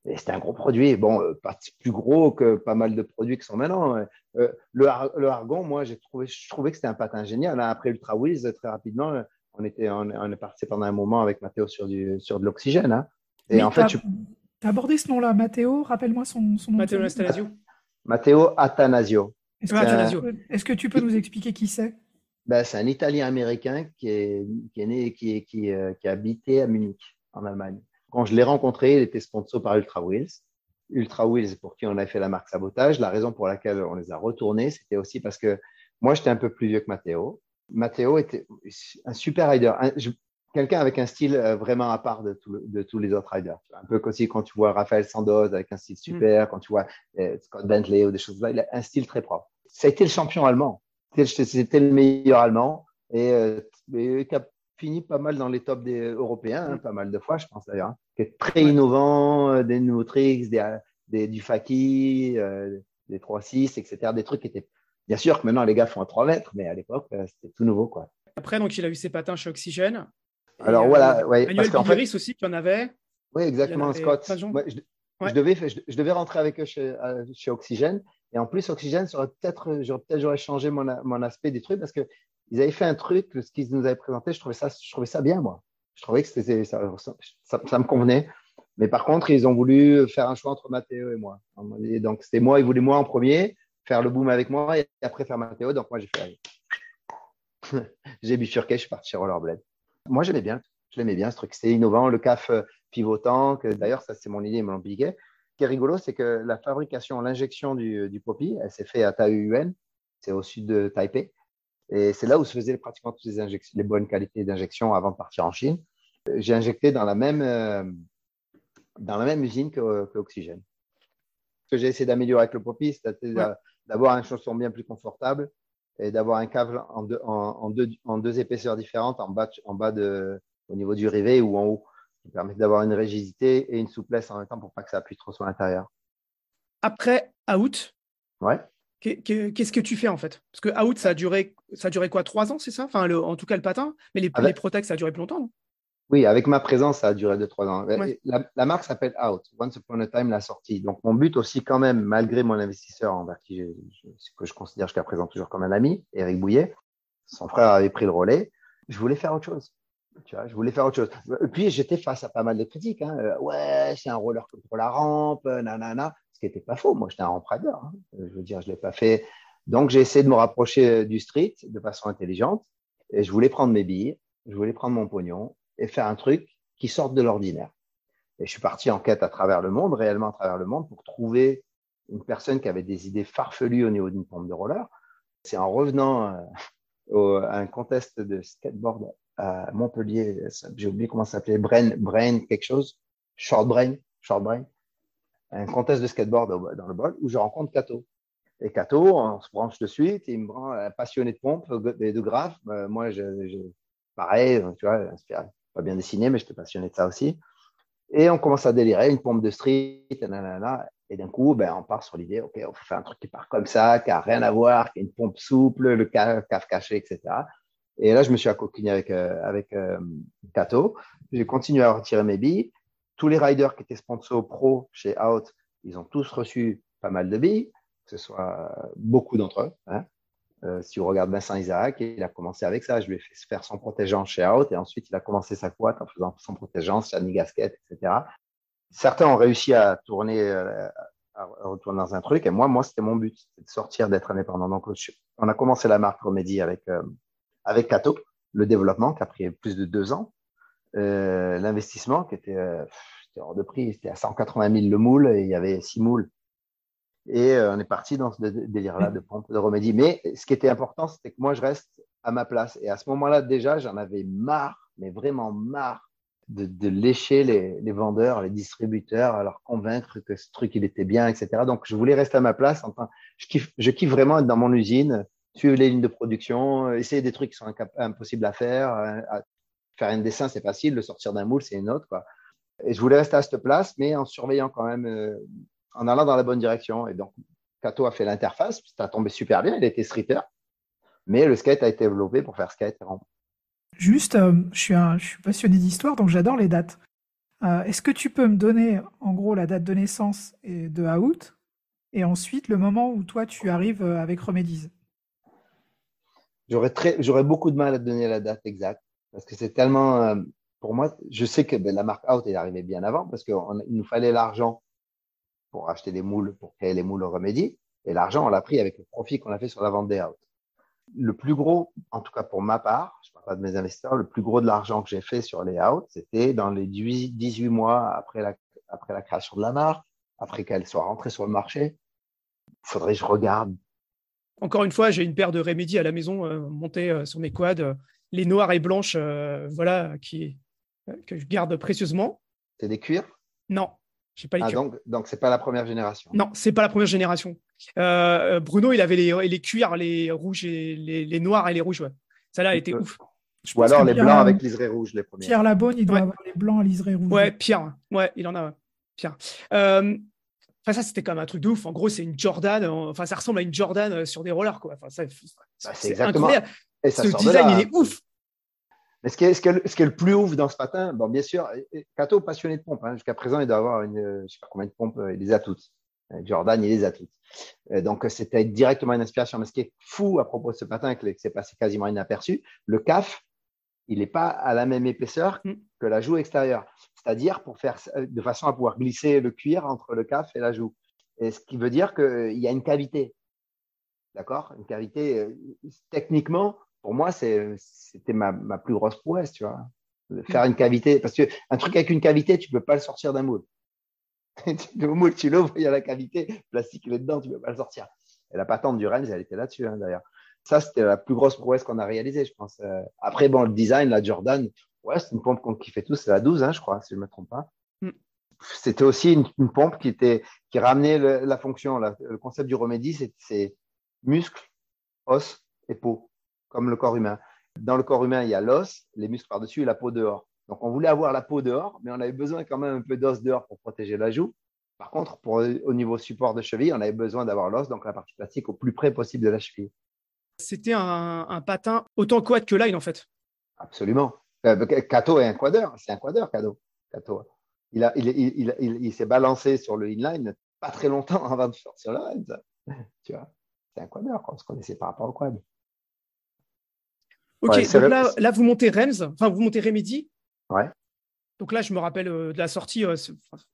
Et c'était un gros produit, bon, euh, pas plus gros que pas mal de produits qui sont maintenant. le, le Argon, moi, j'ai trouvé, je trouvais que c'était un patin génial. Hein. Après Ultra Wheels, très rapidement, on, était, on, est parti pendant un moment avec Mathéo sur, du, sur de l'oxygène. Hein. Et en fait, tu as abordé ce nom-là, Mathéo. Rappelle-moi son, son nom. Matteo Atanasio. Matteo Atanasio. Est-ce que, tu peux nous expliquer qui c'est? Ben, C'est un Italien américain qui est, qui est né, qui, qui, euh, qui a habité à Munich, en Allemagne. Quand je l'ai rencontré, il était sponsor par Ultra Wheels. Ultra Wheels, pour qui on a fait la marque Sabotage. La raison pour laquelle on les a retournés, c'était aussi parce que moi, j'étais un peu plus vieux que Matteo. Matteo était un super rider, quelqu'un avec un style euh, vraiment à part de, tous les autres riders. Un peu aussi quand tu vois Raphaël Sandoz avec un style mm. super, quand tu vois euh, Scott Bentley ou des choses là, il a un style très propre. Ça a été le champion allemand. C'était le meilleur allemand et, euh, qui a fini pas mal dans les tops des Européens, hein, mm. pas mal de fois, je pense d'ailleurs, hein, qui est très innovant, des nouveaux tricks, des, du Faki, des 3-6, etc. Des trucs qui étaient. Bien sûr que maintenant les gars font un 3 mètres, mais à l'époque, c'était tout nouveau. Quoi. Après, donc, il a eu ses patins chez Oxygène. Alors voilà, ouais, Manuel parce fait... aussi, tu en avais. Oui, exactement, Scott. je, devais, je, devais rentrer avec eux chez, euh, chez Oxygène. Et en plus, Oxygène, peut-être peut j'aurais changé mon, mon, aspect des trucs parce qu'ils avaient fait un truc, ce qu'ils nous avaient présenté, je trouvais ça, je trouvais ça bien, moi. Je trouvais que c'était, ça, ça, me convenait. Mais par contre, ils ont voulu faire un choix entre Mathéo et moi. donc, c'était moi, ils voulaient moi en premier, faire le boom avec moi et après faire Mathéo. Donc, moi, j'ai fait. j'ai bifurqué, je suis parti chez Rollerblade. Moi, j'aimais bien. Je l'aimais bien, ce truc. C'était innovant, le CAF euh, pivotant. D'ailleurs, ça, c'est mon idée, l'ont piqué. Ce qui est rigolo, c'est que la fabrication, l'injection du, du elle s'est faite à Taiyuan. C'est au sud de Taipei. Et c'est là où se faisaient pratiquement toutes les, bonnes qualités d'injection avant de partir en Chine. J'ai injecté dans la même, euh, dans la même usine qu'Oxygène. Que ce que j'ai essayé d'améliorer avec le poppy, c'était d'avoir un chausson bien plus confortable et d'avoir un câble en deux, en, deux, en deux épaisseurs différentes en bas, en bas de, au niveau du rivet ou en haut, qui permet d'avoir une rigidité et une souplesse en même temps pour pas que ça appuie trop sur l'intérieur. Après out, ouais. qu'est-ce que tu fais en fait? Parce que out, ça a duré, ça a duré quoi Trois ans, c'est ça? Enfin, en tout cas, le patin. Mais les, les Protex, ça a duré plus longtemps, non? Oui, avec ma présence, ça a duré 2-3 ans. La, marque s'appelle Out, Once Upon a Time, la sortie. Donc, mon but aussi, quand même, malgré mon investisseur envers qui je, que je considère jusqu'à présent toujours comme un ami, Eric Bouillet, son frère avait pris le relais, je voulais faire autre chose. Tu vois, je voulais faire autre chose. Et puis, j'étais face à pas mal de critiques. Hein. Euh, ouais, c'est un roller contre la rampe, nanana. Ce qui n'était pas faux. Moi, j'étais un ramp rider. Hein. Je veux dire, je ne l'ai pas fait. Donc, j'ai essayé de me rapprocher du street de façon intelligente. Et je voulais prendre mes billes, je voulais prendre mon pognon et faire un truc qui sorte de l'ordinaire. Et je suis parti en quête à travers le monde, réellement à travers le monde, pour trouver une personne qui avait des idées farfelues au niveau d'une pompe de roller. C'est en revenant euh, à un contest de skateboard à Montpellier, j'ai oublié comment ça s'appelait, Brain, Brain quelque chose, Short Brain, Short Brain, un contest de skateboard dans le bol où je rencontre Kato. Et Kato, on se branche de suite, il me rend passionné de pompe et de graphes. Euh, moi, je, pareil, tu vois, pas bien dessiné, mais j'étais passionné de ça aussi. Et on commence à délirer, une pompe de street, et d'un coup, ben, on part sur l'idée, OK, on faire un truc qui part comme ça, qui n'a rien à voir, qui est une pompe souple, le caf caché, etc. Et là, je me suis accoquigné avec, euh, avec euh, Kato. J'ai continué à retirer mes billes. Tous les riders qui étaient sponsors pro chez Out, ils ont tous reçu pas mal de billes, que ce soit beaucoup d'entre eux. Hein. Euh, si on regarde Vincent Isaac, il a commencé avec ça. Je lui ai fait faire son protégeant chez Out et ensuite il a commencé sa quad en faisant son protégeant chez Annie Gasquet, etc. Certains ont réussi à tourner, euh, à retourner dans un truc et moi, moi c'était mon but, c'était de sortir, d'être indépendant. Donc, on a commencé la marque Remedy avec, euh, avec Kato, le développement qui a pris plus de deux ans, l'investissement qui était, hors de prix, c'était à 180 000 le moule et il y avait six moules et euh, on est parti dans ce délire-là de pompe, de remédie. Mais ce qui était important, c'était que moi, je reste à ma place. Et à ce moment-là, déjà, j'en avais marre, mais vraiment marre, de, lécher les, vendeurs, les distributeurs, à leur convaincre que ce truc, il était bien, etc. Donc, je voulais rester à ma place. Enfin, je, kiffe, vraiment être dans mon usine, suivre les lignes de production, essayer des trucs qui sont impossibles à faire. faire un dessin, c'est facile. Le sortir d'un moule, c'est une autre. Et je voulais rester à cette place, mais en surveillant quand même euh, en allant dans la bonne direction. Et donc, Kato a fait l'interface, ça a tombé super bien, il était streeter, mais le skate a été développé pour faire skate et Juste, euh, je, suis je suis passionné d'histoire, donc j'adore les dates. Euh, est-ce que tu peux me donner en gros la date de naissance et de out et ensuite le moment où toi tu arrives euh, avec Remedies? J'aurais beaucoup de mal à te donner la date exacte parce que c'est tellement, pour moi, je sais que ben, la marque out est arrivée bien avant parce qu'il nous fallait l'argent pour acheter des moules, pour créer les moules au remédie. Et l'argent, on l'a pris avec le profit qu'on a fait sur la vente des out. Le plus gros, en tout cas pour ma part, je ne parle pas de mes investisseurs, le plus gros de l'argent que j'ai fait sur les out, c'était dans les 18 mois après la, après la création de la marque, après qu'elle soit rentrée sur le marché, il faudrait que je regarde. Encore une fois, j'ai une paire de Remedy à la maison euh, montée euh, sur mes quads, les noires et blanches, voilà, qui, que je garde précieusement. C'est des cuirs? Non, j'ai pas les ah, cuirs. Donc, donc c'est pas la première génération. Non, c'est pas la première génération. Bruno, il avait les, les cuirs, les rouges et les, noirs et les rouges. Ouais. Ça là, elle était ouf. Ou alors les blancs avec liseré rouge, les premiers. Pierre Labonne, il doit avoir les blancs à liseré rouge. Ouais, Pierre. Ouais, il en a. Pierre. Euh, enfin, ça, c'était quand même un truc de ouf. En gros, c'est une Jordan. Enfin, ça ressemble à une Jordan euh, sur des rollers, quoi. Enfin, ça, bah, c'est incroyable. Et ça ce design, il est ouf. Mais ce qui, est, ce, qui est, ce qui est, le plus ouf dans ce patin, bon, bien sûr, Kato, passionné de pompe. Hein. Jusqu'à présent, il doit avoir une, je ne sais pas combien de pompes, il les a toutes. Jordan, il les a toutes. Donc, c'était directement une inspiration. Mais ce qui est fou à propos de ce patin, que c'est passé quasiment inaperçu, le CAF, il n'est pas à la même épaisseur mm. que la joue extérieure. C'est-à-dire pour faire de façon à pouvoir glisser le cuir entre le CAF et la joue. Et ce qui veut dire qu'il y a une cavité. D'accord? Une cavité, euh, techniquement, pour moi, c'était ma, plus grosse prouesse, tu vois. faire une cavité. Parce qu'un truc avec une cavité, tu ne peux pas le sortir d'un moule. le moule, tu l'ouvres, il y a la cavité, plastique, il est dedans, tu ne peux pas le sortir. Et la patente du Rennes, elle était là-dessus, hein, d'ailleurs. Ça, c'était la plus grosse prouesse qu'on a réalisée, je pense. Euh, après, bon, le design, la Jordan, ouais, c'est une pompe qu'on kiffait tous, c'est la 12, hein, je crois, si je ne me trompe pas. Mm. C'était aussi une, pompe qui, était, qui ramenait la fonction. le concept du remédie, c'est muscles, os et peau, comme le corps humain. Dans le corps humain, il y a l'os, les muscles par-dessus et la peau dehors. Donc, on voulait avoir la peau dehors, mais on avait besoin quand même un peu d'os dehors pour protéger la joue. Par contre, pour, au niveau support de cheville, on avait besoin d'avoir l'os, donc la partie plastique au plus près possible de la cheville. C'était un, patin autant quad que line en fait. Absolument. Euh, Kato est un quadeur, c'est un quadeur, Kato. Kato. Il, a, il, il, il s'est balancé sur le inline pas très longtemps avant de faire sur le Tu vois, c'est un quadeur, on se connaissait par rapport au quad. Ok, donc là, là, vous montez Rems, enfin vous montez Remedy. Ouais. Donc là, je me rappelle euh, de la sortie, euh,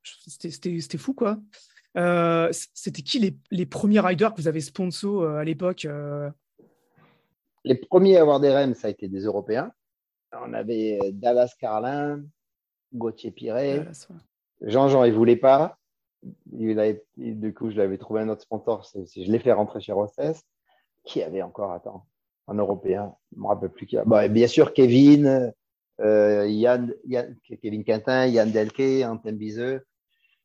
c'était fou quoi. c'était qui les, les, premiers riders que vous avez sponsor à l'époque les premiers à avoir des REM, ça a été des Européens. On avait euh, Dallas Carlin, Gauthier Piret. Jean-Jean, il ne voulait pas. du coup, je l'avais trouvé un autre sponsor. Je l'ai fait rentrer chez Rosses. Qui avait encore, attends, un Européen Je me rappelle plus qui. bien sûr, Kevin, euh, Yann, Kevin Quintin, Yann Delke, Antoine Biseux,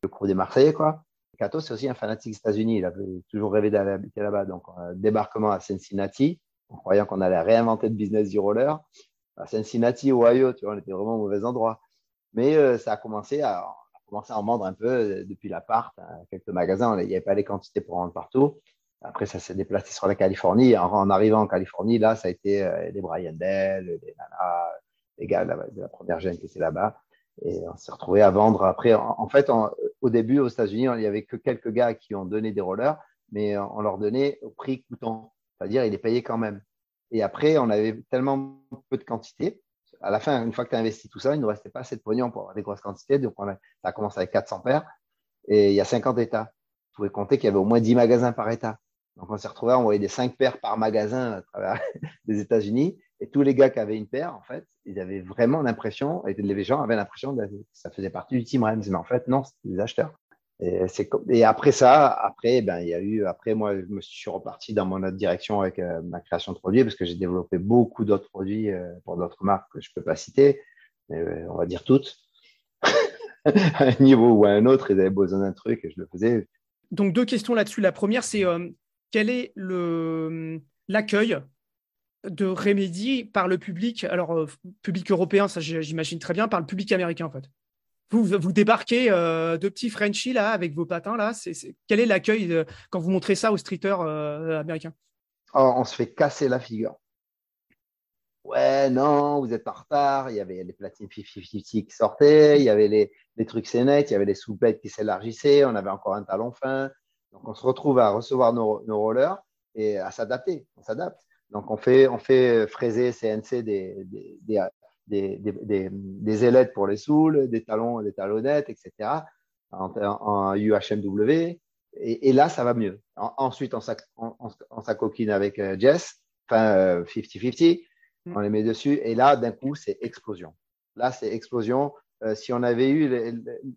le crew des Marseillais, quoi. Cato, c'est aussi un fanatique des États-Unis. Il avait toujours rêvé d'aller habiter là-bas. Donc, débarquement à Cincinnati en croyant qu'on allait réinventer le business du roller. À Cincinnati, Ohio, tu vois, on était vraiment au mauvais endroit. Mais euh, ça a commencé à, à en vendre un peu euh, depuis l'appart, hein, quelques magasins. Il n'y avait pas les quantités pour vendre partout. Après, ça s'est déplacé sur la Californie. En, arrivant en Californie, là, ça a été euh, les Brian Dell, les Nana, les gars de la, première gêne qui étaient là-bas. Et on s'est retrouvé à vendre. Après, en, fait, au début, aux États-Unis, il n'y avait que quelques gars qui ont donné des rollers, mais on leur donnait au prix coûtant. C'est-à-dire, il est payé quand même. Et après, on avait tellement peu de quantité. À la fin, une fois que tu as investi tout ça, il ne nous restait pas assez de pognon pour avoir des grosses quantités. Donc, ça a commencé avec 400 paires et il y a 50 États. Vous pouvez compter qu'il y avait au moins 10 magasins par État. Donc, on s'est retrouvé à envoyer des 5 paires par magasin à travers les États-Unis. Et tous les gars qui avaient une paire, en fait, ils avaient vraiment l'impression, et les gens avaient l'impression que ça faisait partie du Team Rems. Mais en fait, non, c'était des acheteurs. Et, après ça, après, ben, il y a eu, après, moi, je me suis reparti dans mon autre direction avec euh, ma création de produits parce que j'ai développé beaucoup d'autres produits euh, pour d'autres marques que je ne peux pas citer, mais, euh, on va dire toutes. à un niveau ou à un autre, ils avaient besoin d'un truc et je le faisais. Donc, deux questions là-dessus. La première, c'est quel est l'accueil de Remedy par le public Alors, public européen, ça j'imagine très bien, par le public américain en fait vous, vous débarquez euh, de petits Frenchies là avec vos patins là. quel est l'accueil quand vous montrez ça aux streeters euh, américains? Oh, On se fait casser la figure. Ouais, non, vous êtes en retard. Il y avait les platines 50-50 qui sortaient, il y avait les, trucs scénettes, il y avait les soupettes qui s'élargissaient, on avait encore un talon fin. Donc on se retrouve à recevoir nos, rollers et à s'adapter. On s'adapte. Donc on fait, on fait fraiser CNC des, des, des, des, des, ailettes pour les soules, des talons, des talonnettes, etc. en, UHMW. Et, là, ça va mieux. ensuite, on s'acoquine avec euh, Jess, enfin 50-50, euh, mm. on les met dessus. Et là, d'un coup, c'est explosion. Là, c'est explosion. Euh, si on avait eu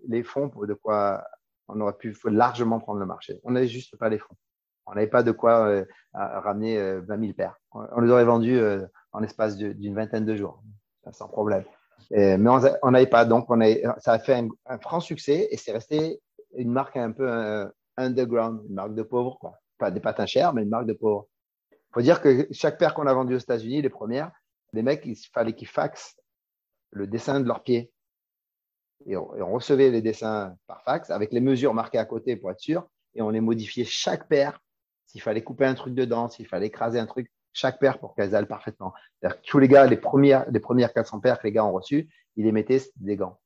les, fonds pour de quoi on aurait pu largement prendre le marché. On n'avait juste pas les fonds. On n'avait pas de quoi euh, ramener 20 000 paires. On, les aurait vendus en l'espace d'une vingtaine de jours, sans problème. mais on n'avait pas, donc on ça a fait un, franc succès et c'est resté une marque un peu underground, une marque de pauvres, quoi. Pas des patins chers, mais une marque de pauvres. Il faut dire que chaque paire qu'on a vendue aux États-Unis, les premières, les mecs, il fallait qu'ils faxent le dessin de leurs pieds. Et on, recevait les dessins par fax avec les mesures marquées à côté pour être sûr. Et on les modifiait chaque paire. S'il fallait couper un truc dedans, s'il fallait écraser un truc, chaque paire pour qu'elles aillent parfaitement. tous les gars, les premières, les premières 400 paires que les gars ont reçues, ils les mettaient des gants.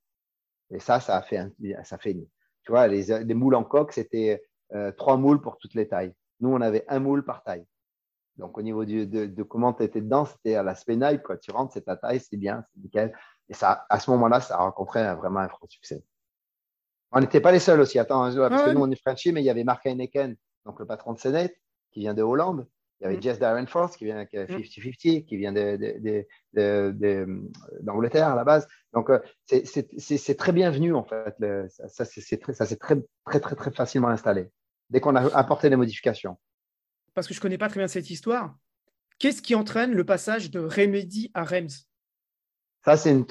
Et ça, ça a fait, ça fait tu vois, les, les moules en coque, c'était euh, trois moules pour toutes les tailles. Nous, on avait un moule par taille. Donc, au niveau de, comment tu étais dedans, c'était à la spenaille. Quoi. Tu rentres, c'est ta taille, c'est bien, c'est nickel. Et ça, à ce moment-là, ça a rencontré vraiment un franc succès. On n'était pas les seuls aussi. Attends, parce que nous, on est Frenchie, mais il y avait Mark Heineken, donc le patron de Senet, qui vient de Hollande. Il y avait mm. Jess Darren Force, qui vient de 50-50, qui vient d'Angleterre à la base. Donc, euh, c'est très bienvenu, en fait. ça, s'est très, très, très, très, très facilement installé dès qu'on a apporté des modifications. Parce que je ne connais pas très bien cette histoire. Qu'est-ce qui entraîne le passage de Remedy à Rems Ça, c'est une,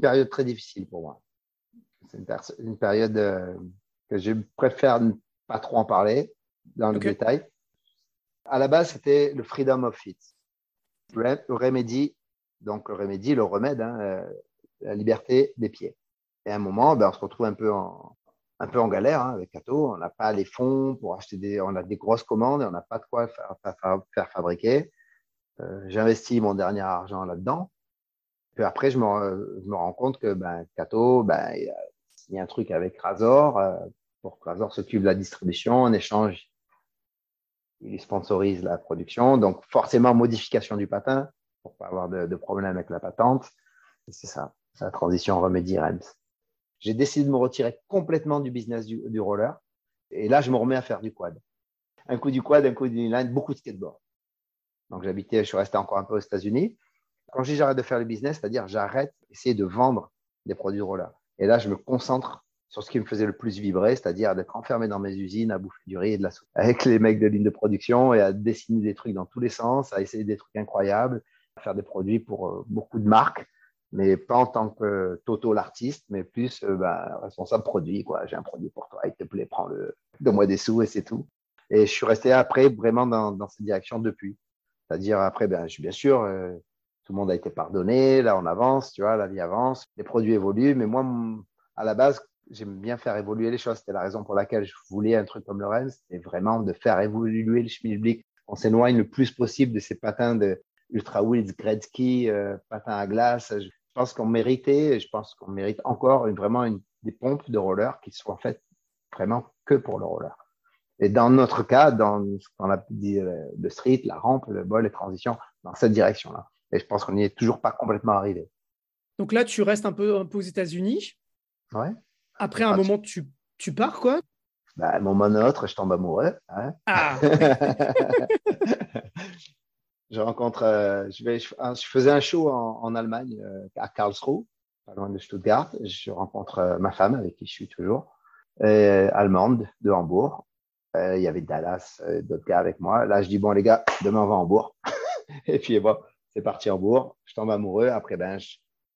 période très difficile pour moi. C'est une, période euh, que je préfère ne pas trop en parler dans le détail. À la base, c'était le Freedom of Fit. Le Remedy, donc le Remedy, le remède, hein, euh, la liberté des pieds. Et à un moment, ben, on se retrouve un peu en, un peu en galère hein, avec Cato. On n'a pas les fonds pour acheter des, on a des grosses commandes et on n'a pas de quoi faire, faire, fabriquer. Euh, J'investis mon dernier argent là-dedans. Puis après, je me, rends compte que ben, Cato, ben, il a un truc avec Razor euh, pour que Razor s'occupe de la distribution. En échange, il sponsorise la production. Donc, forcément, modification du patin pour pas avoir de, de problème avec la patente. C'est ça, la transition remédie Rems j'ai décidé de me retirer complètement du business du, roller. Et là, je me remets à faire du quad. Un coup du quad, un coup du line, beaucoup de skateboard. Donc, j'habitais, je suis resté encore un peu aux États-Unis. Quand je dis j'arrête de faire le business, c'est-à-dire j'arrête d'essayer de vendre des produits de roller. Et là, je me concentre sur ce qui me faisait le plus vibrer, c'est-à-dire d'être enfermé dans mes usines, à bouffer du riz et de la soupe avec les mecs de ligne de production et à dessiner des trucs dans tous les sens, à essayer des trucs incroyables, à faire des produits pour euh, beaucoup de marques mais pas en tant que Toto l'artiste, mais plus euh, ben, responsable produit. J'ai un produit pour toi, il te plaît, prends-le, donne-moi des sous et c'est tout. Et je suis resté après vraiment dans, cette direction depuis. C'est-à-dire après, ben, bien sûr, euh, tout le monde a été pardonné, là on avance, tu vois, la vie avance, les produits évoluent, mais moi, à la base, j'aime bien faire évoluer les choses. C'était la raison pour laquelle je voulais un truc comme le c'était vraiment de faire évoluer le schmilblick. On s'éloigne le plus possible de ces patins de Ultra Wheels, Gretzky, euh, patins à glace. Je pense qu'on méritait, je pense qu'on mérite encore une, vraiment des pompes de roller qui soient faites vraiment que pour le roller. Et dans notre cas, dans ce qu'on a dit le euh, street, la rampe, le bol, les transitions, dans cette direction-là. Et je pense qu'on n'y est toujours pas complètement arrivé. Donc là, tu restes un peu, un peu aux États-Unis. Ouais. Après un ah, moment, tu, tu pars quoi bah, Un moment autre, je tombe amoureux. Hein ah je rencontre, euh, je, vais, je, faisais un show en, Allemagne, euh, à Karlsruhe, pas loin de Stuttgart. Je rencontre euh, ma femme, avec qui je suis toujours, allemande de Hambourg. Il y avait Dallas, d'autres gars avec moi. Là, je dis, bon, les gars, demain, on va à Hambourg. et puis, bon, c'est parti à Hambourg. Je tombe amoureux. Après, ben,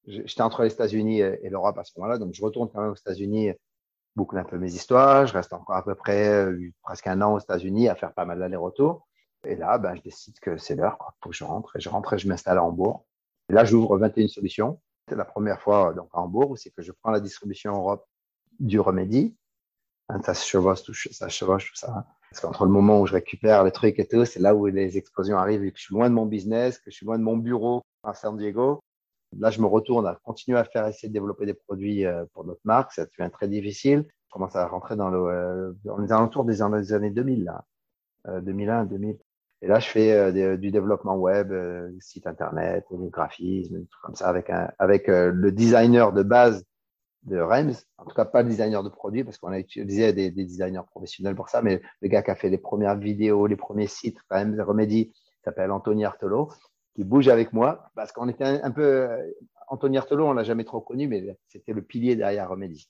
j'étais entre les États-Unis et l'Europe à ce moment-là. Donc, je retourne quand même aux États-Unis, boucle un peu mes histoires. Je reste encore à peu près presque un an aux États-Unis à faire pas mal d'allers-retours. Et là, ben, je décide que c'est l'heure, il faut que je rentre. Et je rentre et je m'installe à Hambourg. Là, j'ouvre 21 solutions. C'est la première fois donc, à Hambourg c'est que je prends la distribution en Europe du Remedy. Hein, ça se chevauche tout ça. Chevauche, tout ça. Parce qu'entre le moment où je récupère les trucs et tout, c'est là où les explosions arrivent et que je suis loin de mon business, que je suis loin de mon bureau à San Diego. Là, je me retourne à continuer à faire essayer de développer des produits euh, pour notre marque. Ça devient très difficile. Je commence à rentrer dans le, euh, on est alentours des années 2000, là. 2001, euh, 2000. Et là, je fais du développement web, euh, site internet, du graphisme, tout comme ça, avec, un, avec le designer de base de Rems. En tout cas, pas le designer de produit, parce qu'on a utilisé des, des, designers professionnels pour ça, mais le gars qui a fait les premières vidéos, les premiers sites, Rems Remedy, s'appelle Anthony Artolo, qui bouge avec moi, parce qu'on était un, peu. Anthony Artolo, on l'a jamais trop connu, mais c'était le pilier derrière Remedy.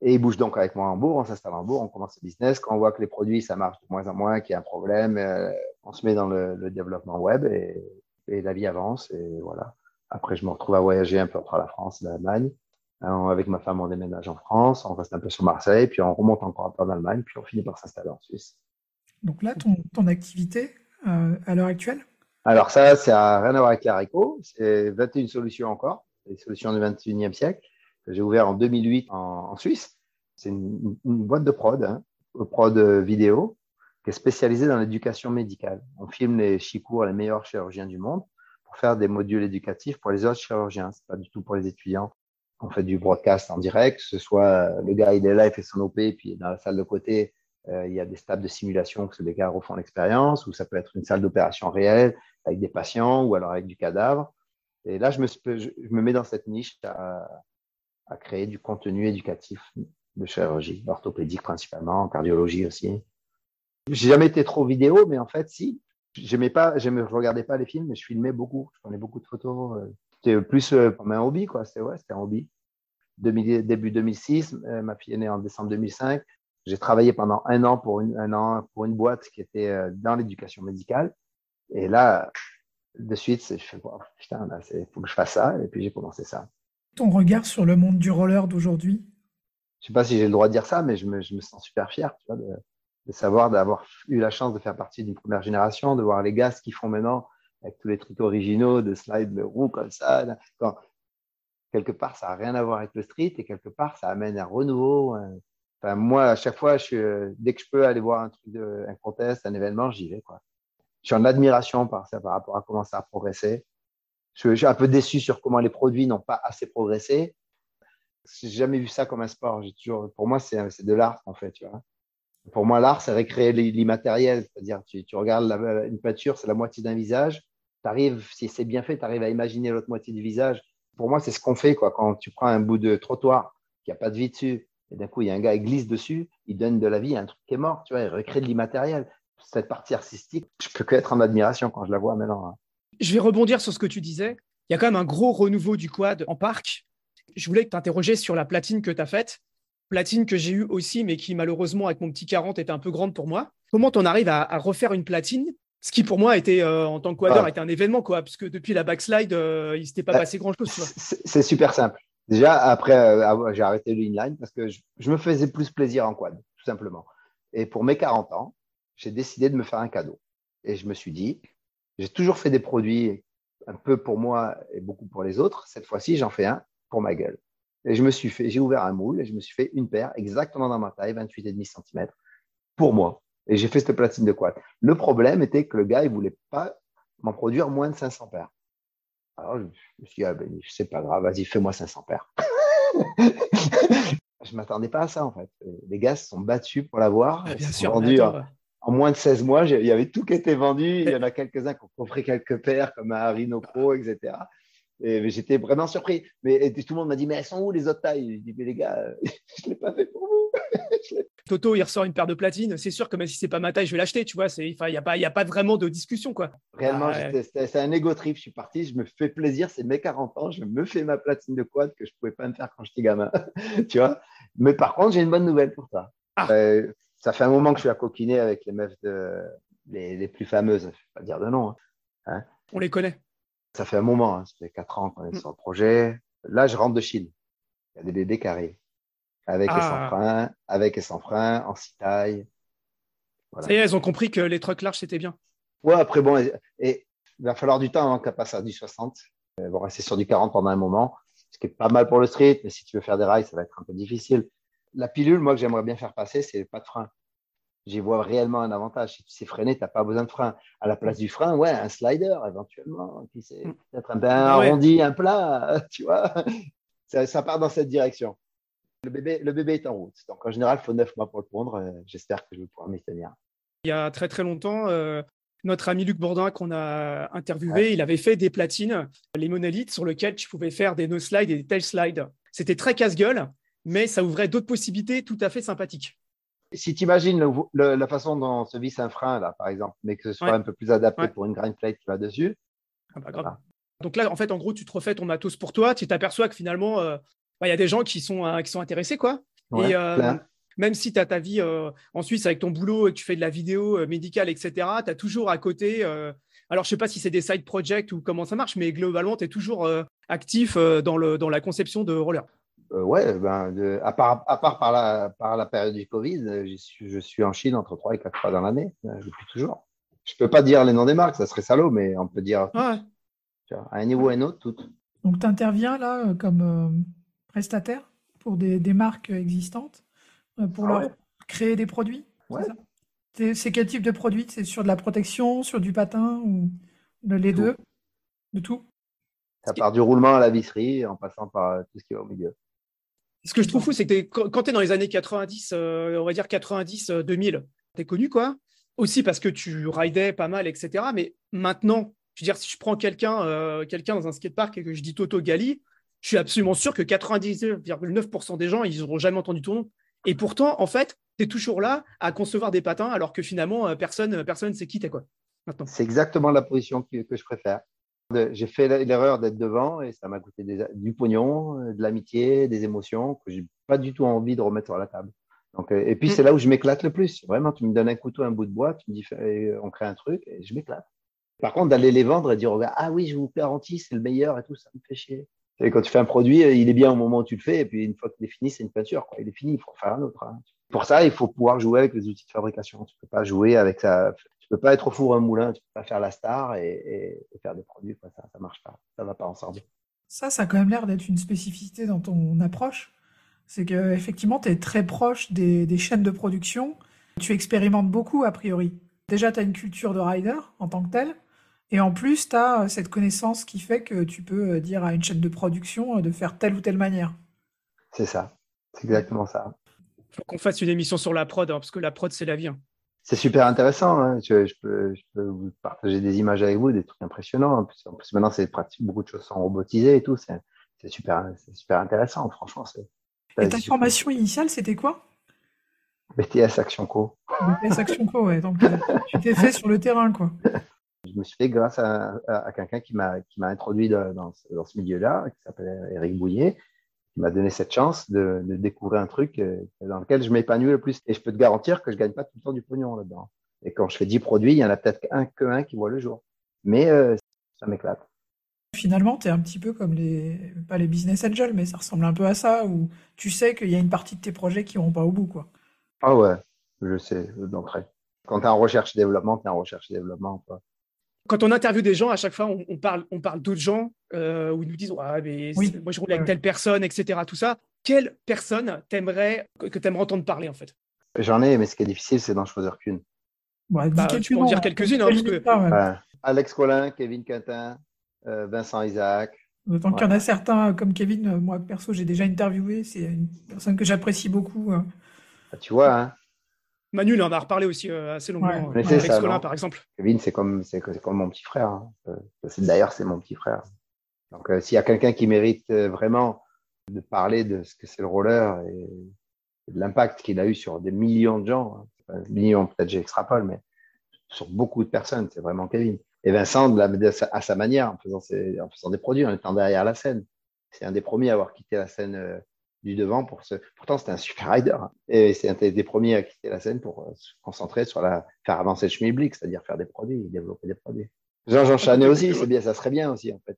Et il bouge donc avec moi en Hambourg, on s'installe en Hambourg, on commence le business. Quand on voit que les produits, ça marche de moins en moins, qu'il y a un problème, euh, on se met dans le, développement web et, la vie avance. Et voilà. Après, je me retrouve à voyager un peu entre la France et l'Allemagne. Euh, avec ma femme, on déménage en France, on reste un peu sur Marseille, puis on remonte encore un peu en Allemagne, puis on finit par s'installer en Suisse. Donc là, ton, activité euh, à l'heure actuelle? Alors ça, ça n'a rien à voir avec l'haricot. C'est 21 solutions encore, des solutions du 21e siècle que j'ai ouvert en 2008 en, Suisse. C'est une, boîte de prod, hein, prod vidéo, qui est spécialisée dans l'éducation médicale. On filme les chicours, les meilleurs chirurgiens du monde, pour faire des modules éducatifs pour les autres chirurgiens. C'est pas du tout pour les étudiants. On fait du broadcast en direct, que ce soit le gars, il est là, il fait son OP, puis dans la salle de côté, euh, il y a des stades de simulation que les gars refont l'expérience, ou ça peut être une salle d'opération réelle avec des patients ou alors avec du cadavre. Et là, je me, je me mets dans cette niche à, créer du contenu éducatif de chirurgie, orthopédique principalement, en cardiologie aussi. J'ai jamais été trop vidéo, mais en fait, si. J'aimais pas, je regardais pas les films, mais je filmais beaucoup. Je prenais beaucoup de photos. Euh. C'était plus euh, comme un hobby, quoi. C'était ouais, un hobby. début 2006, euh, ma fille est née en décembre 2005. J'ai travaillé pendant un an pour une, un an pour une boîte qui était dans l'éducation médicale. Et là, de suite, je fais, putain, il faut que je fasse ça. Et puis j'ai commencé ça ton regard sur le monde du roller d'aujourd'hui? Je ne sais pas si j'ai le droit de dire ça, mais je me, sens super fier de, savoir d'avoir eu la chance de faire partie d'une première génération, de voir les gars ce qu'ils font maintenant avec tous les trucs originaux, de slide de roue comme ça. Quelque part, ça n'a rien à voir avec le street et quelque part, ça amène un renouveau. Enfin, moi, à chaque fois, je, dès que je peux aller voir un truc, un contest, un événement, j'y vais. Je suis en admiration par, rapport à comment ça a progressé. Je, suis un peu déçu sur comment les produits n'ont pas assez progressé. J'ai jamais vu ça comme un sport. Pour moi, c'est de l'art en fait. Pour moi, l'art, c'est recréer l'immatériel. C'est-à-dire, tu regardes une peinture, c'est la moitié d'un visage. Arrives, si c'est bien fait, tu arrives à imaginer l'autre moitié du visage. Pour moi, c'est ce qu'on fait quoi. quand tu prends un bout de trottoir qui a pas de vie dessus, et d'un coup, il y a un gars, il glisse dessus, il donne de la vie à un truc qui est mort. Tu vois, il recrée de l'immatériel. Cette partie artistique, je peux que être en admiration quand je la vois maintenant. Hein. Je vais rebondir sur ce que tu disais. Il y a quand même un gros renouveau du quad en parc. Je voulais t'interroger sur la platine que tu as faite. Platine que j'ai eue aussi, mais qui malheureusement, avec mon petit 40, était un peu grande pour moi. Comment on arrive à, refaire une platine ce qui pour moi était euh, en tant que quadeur ah. était un événement quoi parce que depuis la backslide euh, il s'était pas ah, passé grand chose c'est super simple déjà après euh, j'ai arrêté le inline parce que je, je, me faisais plus plaisir en quad tout simplement et pour mes 40 ans j'ai décidé de me faire un cadeau et je me suis dit j'ai toujours fait des produits un peu pour moi et beaucoup pour les autres. Cette fois-ci, j'en fais un pour ma gueule. Et je me suis fait, j'ai ouvert un moule et je me suis fait une paire exactement dans ma taille, 28,5 cm, pour moi. Et j'ai fait cette platine de quad. Le problème était que le gars, il voulait pas m'en produire moins de 500 paires. Alors, je me suis dit, ah ben, c'est pas grave, vas-y, fais-moi 500 paires. je m'attendais pas à ça, en fait. Les gars se sont battus pour l'avoir. Ah, bien sûr en moins de 16 mois, il y avait tout qui était vendu. Il y en a quelques-uns qui ont compris quelques paires, comme un Rhino Pro, etc. Et j'étais vraiment surpris. Mais tout le monde m'a dit, mais elles sont où les autres tailles? Je dis, mais les gars, je ne l'ai pas fait pour vous. Toto, il ressort une paire de platines. C'est sûr que même si c'est pas ma taille, je vais l'acheter. Tu vois, il n'y a, pas, a pas vraiment de discussion. quoi. Réellement, ah, c'est un ego trip. Je suis parti, je me fais plaisir. C'est mes 40 ans. Je me fais ma platine de quad que je ne pouvais pas me faire quand j'étais gamin. tu vois? Mais par contre, j'ai une bonne nouvelle pour toi. Ah. Euh, ça fait un moment que je suis à coquiner avec les meufs de, les, plus fameuses, je ne vais pas dire de nom. Hein. Hein? On les connaît. Ça fait un moment, hein. ça fait quatre ans qu'on est mm. sur le projet. Là, je rentre de Chine. Il y a des bébés carrés. Avec et sans ah. frein, avec et sans frein, en six tailles. Ça y est, elles ont compris que les trucks larges, c'était bien. Ouais, après, bon, et, il va falloir du temps avant qu'elle passe à du 60. Elles vont rester sur du 40 pendant un moment, ce qui est pas mal pour le street, mais si tu veux faire des rails, ça va être un peu difficile la pilule, moi, que j'aimerais bien faire passer, c'est pas de frein. J'y vois réellement un avantage. Si tu sais freiner, tu n'as pas besoin de frein. À la place du frein, ouais, un slider éventuellement, qui c'est mm. peut-être un, arrondi, un plat, tu vois. Ça, part dans cette direction. Le bébé, le bébé est en route. Donc en général, il faut neuf mois pour le pondre. Euh, j'espère que je vais pouvoir m'y tenir. Il y a très très longtemps, euh, notre ami Luc Bourdin qu'on a interviewé, il avait fait des platines, les monolithes sur lesquels tu pouvais faire des no slides et des tail slides. C'était très casse-gueule mais ça ouvrait d'autres possibilités tout à fait sympathiques. Si tu imagines la façon dont se visse un frein, là, par exemple, mais que ce soit un peu plus adapté pour une grind plate qui va dessus. Ah bah, Donc là, en fait, en gros, tu te refais ton matos pour toi, tu t'aperçois que finalement, euh, bah, il y a des gens qui sont, euh, qui sont intéressés, quoi. et même si tu as ta vie en Suisse avec ton boulot et que tu fais de la vidéo médicale, etc., tu as toujours à côté. alors, je ne sais pas si c'est des side projects ou comment ça marche, mais globalement, tu es toujours actif dans, le, dans la conception de roller. Euh, ouais, ben, à part, à part par, la, par la période du Covid, euh, je suis en Chine entre 3 et 4 fois dans l'année, euh, depuis toujours. Je ne peux pas dire les noms des marques, ça serait salaud, mais on peut dire à un niveau ou à un autre, toutes. Donc, tu interviens là comme prestataire pour des, des, marques existantes pour ah leur créer des produits C'est quel type de produit? C'est sur de la protection, sur du patin ou les deux De tout? Ça part du roulement à la visserie en passant par tout ce qui va au milieu. Ce que je trouve fou, c'est que quand tu es dans les années 90, euh, on va dire 90-2000, tu es connu, quoi. Aussi parce que tu ridais pas mal, etc. Mais maintenant, je veux dire, si je prends quelqu'un euh, quelqu'un dans un skatepark et que je dis Toto Gali, je suis absolument sûr que 99,9% des gens, ils n'auront jamais entendu ton nom. Et pourtant, en fait, tu es toujours là à concevoir des patins alors que finalement, euh, personne personne ne sait qui t'es, quoi. C'est exactement la position que je préfère. J'ai fait l'erreur d'être devant et ça m'a coûté du pognon, euh, de l'amitié, des émotions que j'ai pas du tout envie de remettre sur la table. Donc, euh, et puis, mm. c'est là où je m'éclate le plus. Vraiment, tu me donnes un couteau, un bout de bois, tu me dis, on crée un truc et je m'éclate. Par contre, d'aller les vendre et dire, ah oui, je vous garantis, c'est le meilleur et tout, ça me fait chier. Et quand tu fais un produit, euh, il est bien au moment où tu le fais, et puis une fois qu'il est fini, c'est une peinture. Quoi. Il est fini, il faut en faire un autre. Hein. Pour ça, il faut pouvoir jouer avec les outils de fabrication. Tu ne peux pas jouer avec ça peux pas être au four un moulin, tu peux pas faire la star et, faire des produits. Ça, ça marche pas. Ça va pas ensemble. Ça, ça a quand même l'air d'être une spécificité dans ton approche. C'est que effectivement, tu es très proche des, chaînes de production. Tu expérimentes beaucoup, a priori. Déjà, tu as une culture de rider en tant que tel. Et en plus, tu as cette connaissance qui fait que tu peux dire à une chaîne de production de faire telle ou telle manière. C'est ça. C'est exactement ça. Il faut qu'on fasse une émission sur la prod, hein, parce que la prod, c'est la vie. Hein c'est super intéressant. Hein. Je, peux, vous partager des images avec vous, des trucs impressionnants. En plus, maintenant, c'est pratique, beaucoup de choses sont robotisées et tout. C'est super, super intéressant, franchement. Et ta formation initiale, c'était quoi? BTS Action Co. BTS Action Co, ouais. Donc, euh, tu t'es fait sur le terrain, quoi. Je me suis fait grâce à, quelqu'un qui m'a introduit dans, dans ce milieu-là, qui s'appelle Eric Bouillet, qui m'a donné cette chance de, découvrir un truc euh, dans lequel je m'épanouis le plus. Et je peux te garantir que je gagne pas tout le temps du pognon là-dedans. Et quand je fais 10 produits, il y en a peut-être un que un qui voit le jour. Mais euh, ça m'éclate. Finalement, tu es un petit peu comme les, pas les business angels, mais ça ressemble un peu à ça, où tu sais qu'il y a une partie de tes projets qui vont pas au bout. quoi. Ah ouais, je sais d'entrée. Quand tu es en recherche et développement, tu es en recherche et développement. Quoi quand on interviewe des gens, à chaque fois, on, parle, on parle d'autres gens euh, où ils nous disent mais moi je roule avec telle personne, etc. Tout ça. Quelle personne t'aimerais que tu aimerais entendre parler en fait? J'en ai, mais ce qui est difficile, c'est d'en choisir qu'une. bah, tu peux en dire quelques-unes. Hein, Alex Collin, Kevin Quintin, euh, Vincent Isaac. Tant qu'il y en a certains euh, comme Kevin, moi perso, j'ai déjà interviewé. C'est une personne que j'apprécie beaucoup. Hein. Ah, tu vois, hein Manu, il en a reparlé aussi euh, assez longuement. Ouais. Avec Colin, par exemple. Kevin, c'est comme, c'est, comme mon petit frère. Hein. Euh, d'ailleurs, c'est mon petit frère. Donc, euh, s'il y a quelqu'un qui mérite vraiment de parler de ce que c'est le roller et, de l'impact qu'il a eu sur des millions de gens, hein. millions, peut-être j'extrapole, mais sur beaucoup de personnes, c'est vraiment Kevin. Et Vincent, de la, à sa manière, en faisant, en faisant des produits, en étant derrière la scène. C'est un des premiers à avoir quitté la scène du devant pour ce. Pourtant, c'était un super rider. Hein. Et c'est un des premiers à quitter la scène pour euh, se concentrer sur la faire avancer le schmilblick, c'est-à-dire faire des produits, développer des produits. Jean-Jean Chanet aussi, c'est bien, ça serait bien aussi en fait.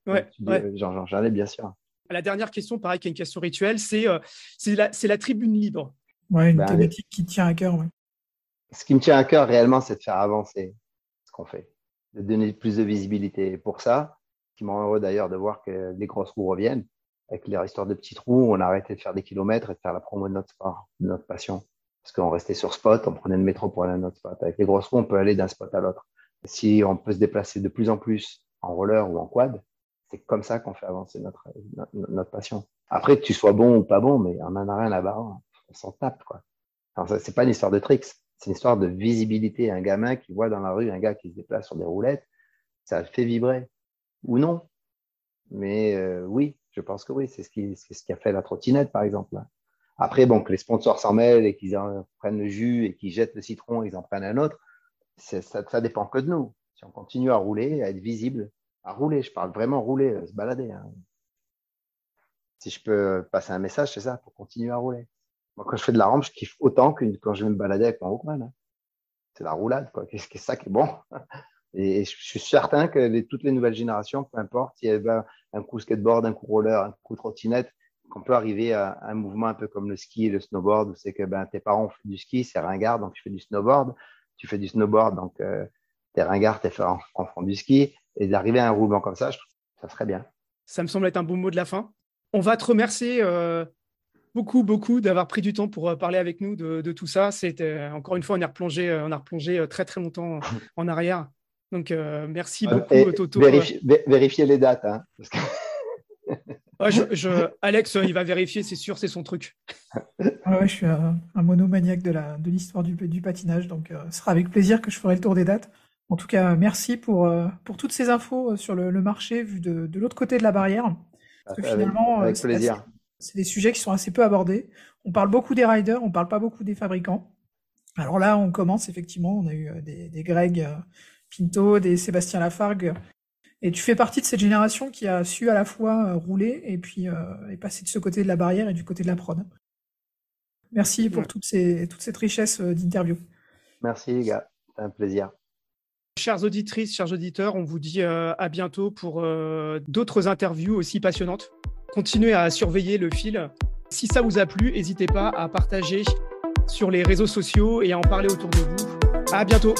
Jean-Jean Chanet, bien sûr. La dernière question, pareil, qui est une question rituelle, c'est euh, la, la, tribune libre. Ouais, une ben, thématique qui tient à cœur. Ce qui me tient à cœur réellement, c'est de faire avancer ce qu'on fait, de donner plus de visibilité. Et pour ça, ce qui me rend heureux d'ailleurs de voir que les grosses roues reviennent, avec les histoires de petits trous, on a arrêté de faire des kilomètres et de faire la promo de notre sport, de notre passion. Parce qu'on restait sur spot, on prenait le métro pour aller à notre spot. Avec les grosses roues, on peut aller d'un spot à l'autre. Si on peut se déplacer de plus en plus en roller ou en quad, c'est comme ça qu'on fait avancer notre, notre, passion. Après, tu sois bon ou pas bon, mais on en a rien à barrer. On s'en tape, quoi. C'est pas une histoire de tricks. C'est une histoire de visibilité. Un gamin qui voit dans la rue un gars qui se déplace sur des roulettes, ça le fait vibrer. Ou non. Mais euh, oui, je pense que oui, c'est ce qui, a fait la trottinette, par exemple. Après, bon, que les sponsors s'en mêlent et qu'ils prennent le jus et qu'ils jettent le citron et qu'ils en prennent un autre, ça, dépend que de nous. Si on continue à rouler, à être visible, à rouler, je parle vraiment rouler, euh, se balader. Hein. Si je peux passer un message, c'est ça, pour continuer à rouler. Moi, quand je fais de la rampe, je kiffe autant que quand je vais me balader avec mon Walkman. Hein. C'est la roulade, quoi. Que ça qui est bon? Et je suis certain que toutes les nouvelles générations, peu importe, s'il y a un coup skateboard, un coup roller, un coup trottinette, qu'on peut arriver à un mouvement un peu comme le ski le snowboard, où c'est que ben, tes parents font du ski, c'est ringard, donc tu fais du snowboard. Tu fais du snowboard, donc euh, t'es ringard, t'es en, en du ski. Et d'arriver à un roulement comme ça, ça serait bien. Ça me semble être un bon mot de la fin. On va te remercier euh, beaucoup, beaucoup d'avoir pris du temps pour euh, parler avec nous de, tout ça. C'était encore une fois, on est replongé, on a replongé très très longtemps en arrière. Donc merci beaucoup, Toto. Vérifiez, les dates. Hein, je, Alex, il va vérifier, c'est sûr, c'est son truc. je suis un, monomaniaque de l'histoire du, du, patinage, donc euh, ce sera avec plaisir que je ferai le tour des dates. En tout cas, merci pour, euh, pour toutes ces infos euh, sur le, marché vu de, l'autre côté de la barrière. Parce que finalement, avec. C'est des sujets qui sont assez peu abordés. On parle beaucoup des riders, on parle pas beaucoup des fabricants. Alors là, on commence effectivement, on a eu des, des Greg Pinto, des Sébastien Lafargue et tu fais partie de cette génération qui a su à la fois euh, rouler et puis euh, passer de ce côté de la barrière et du côté de la prod. Merci pour toutes ces, toute cette richesse euh, d'interview. Merci les gars, c'est un plaisir. Chères auditrices, chers auditeurs, on vous dit à bientôt pour d'autres interviews aussi passionnantes. Continuez à surveiller le fil. Si ça vous a plu, n'hésitez pas à partager sur les réseaux sociaux et à en parler autour de vous. À bientôt.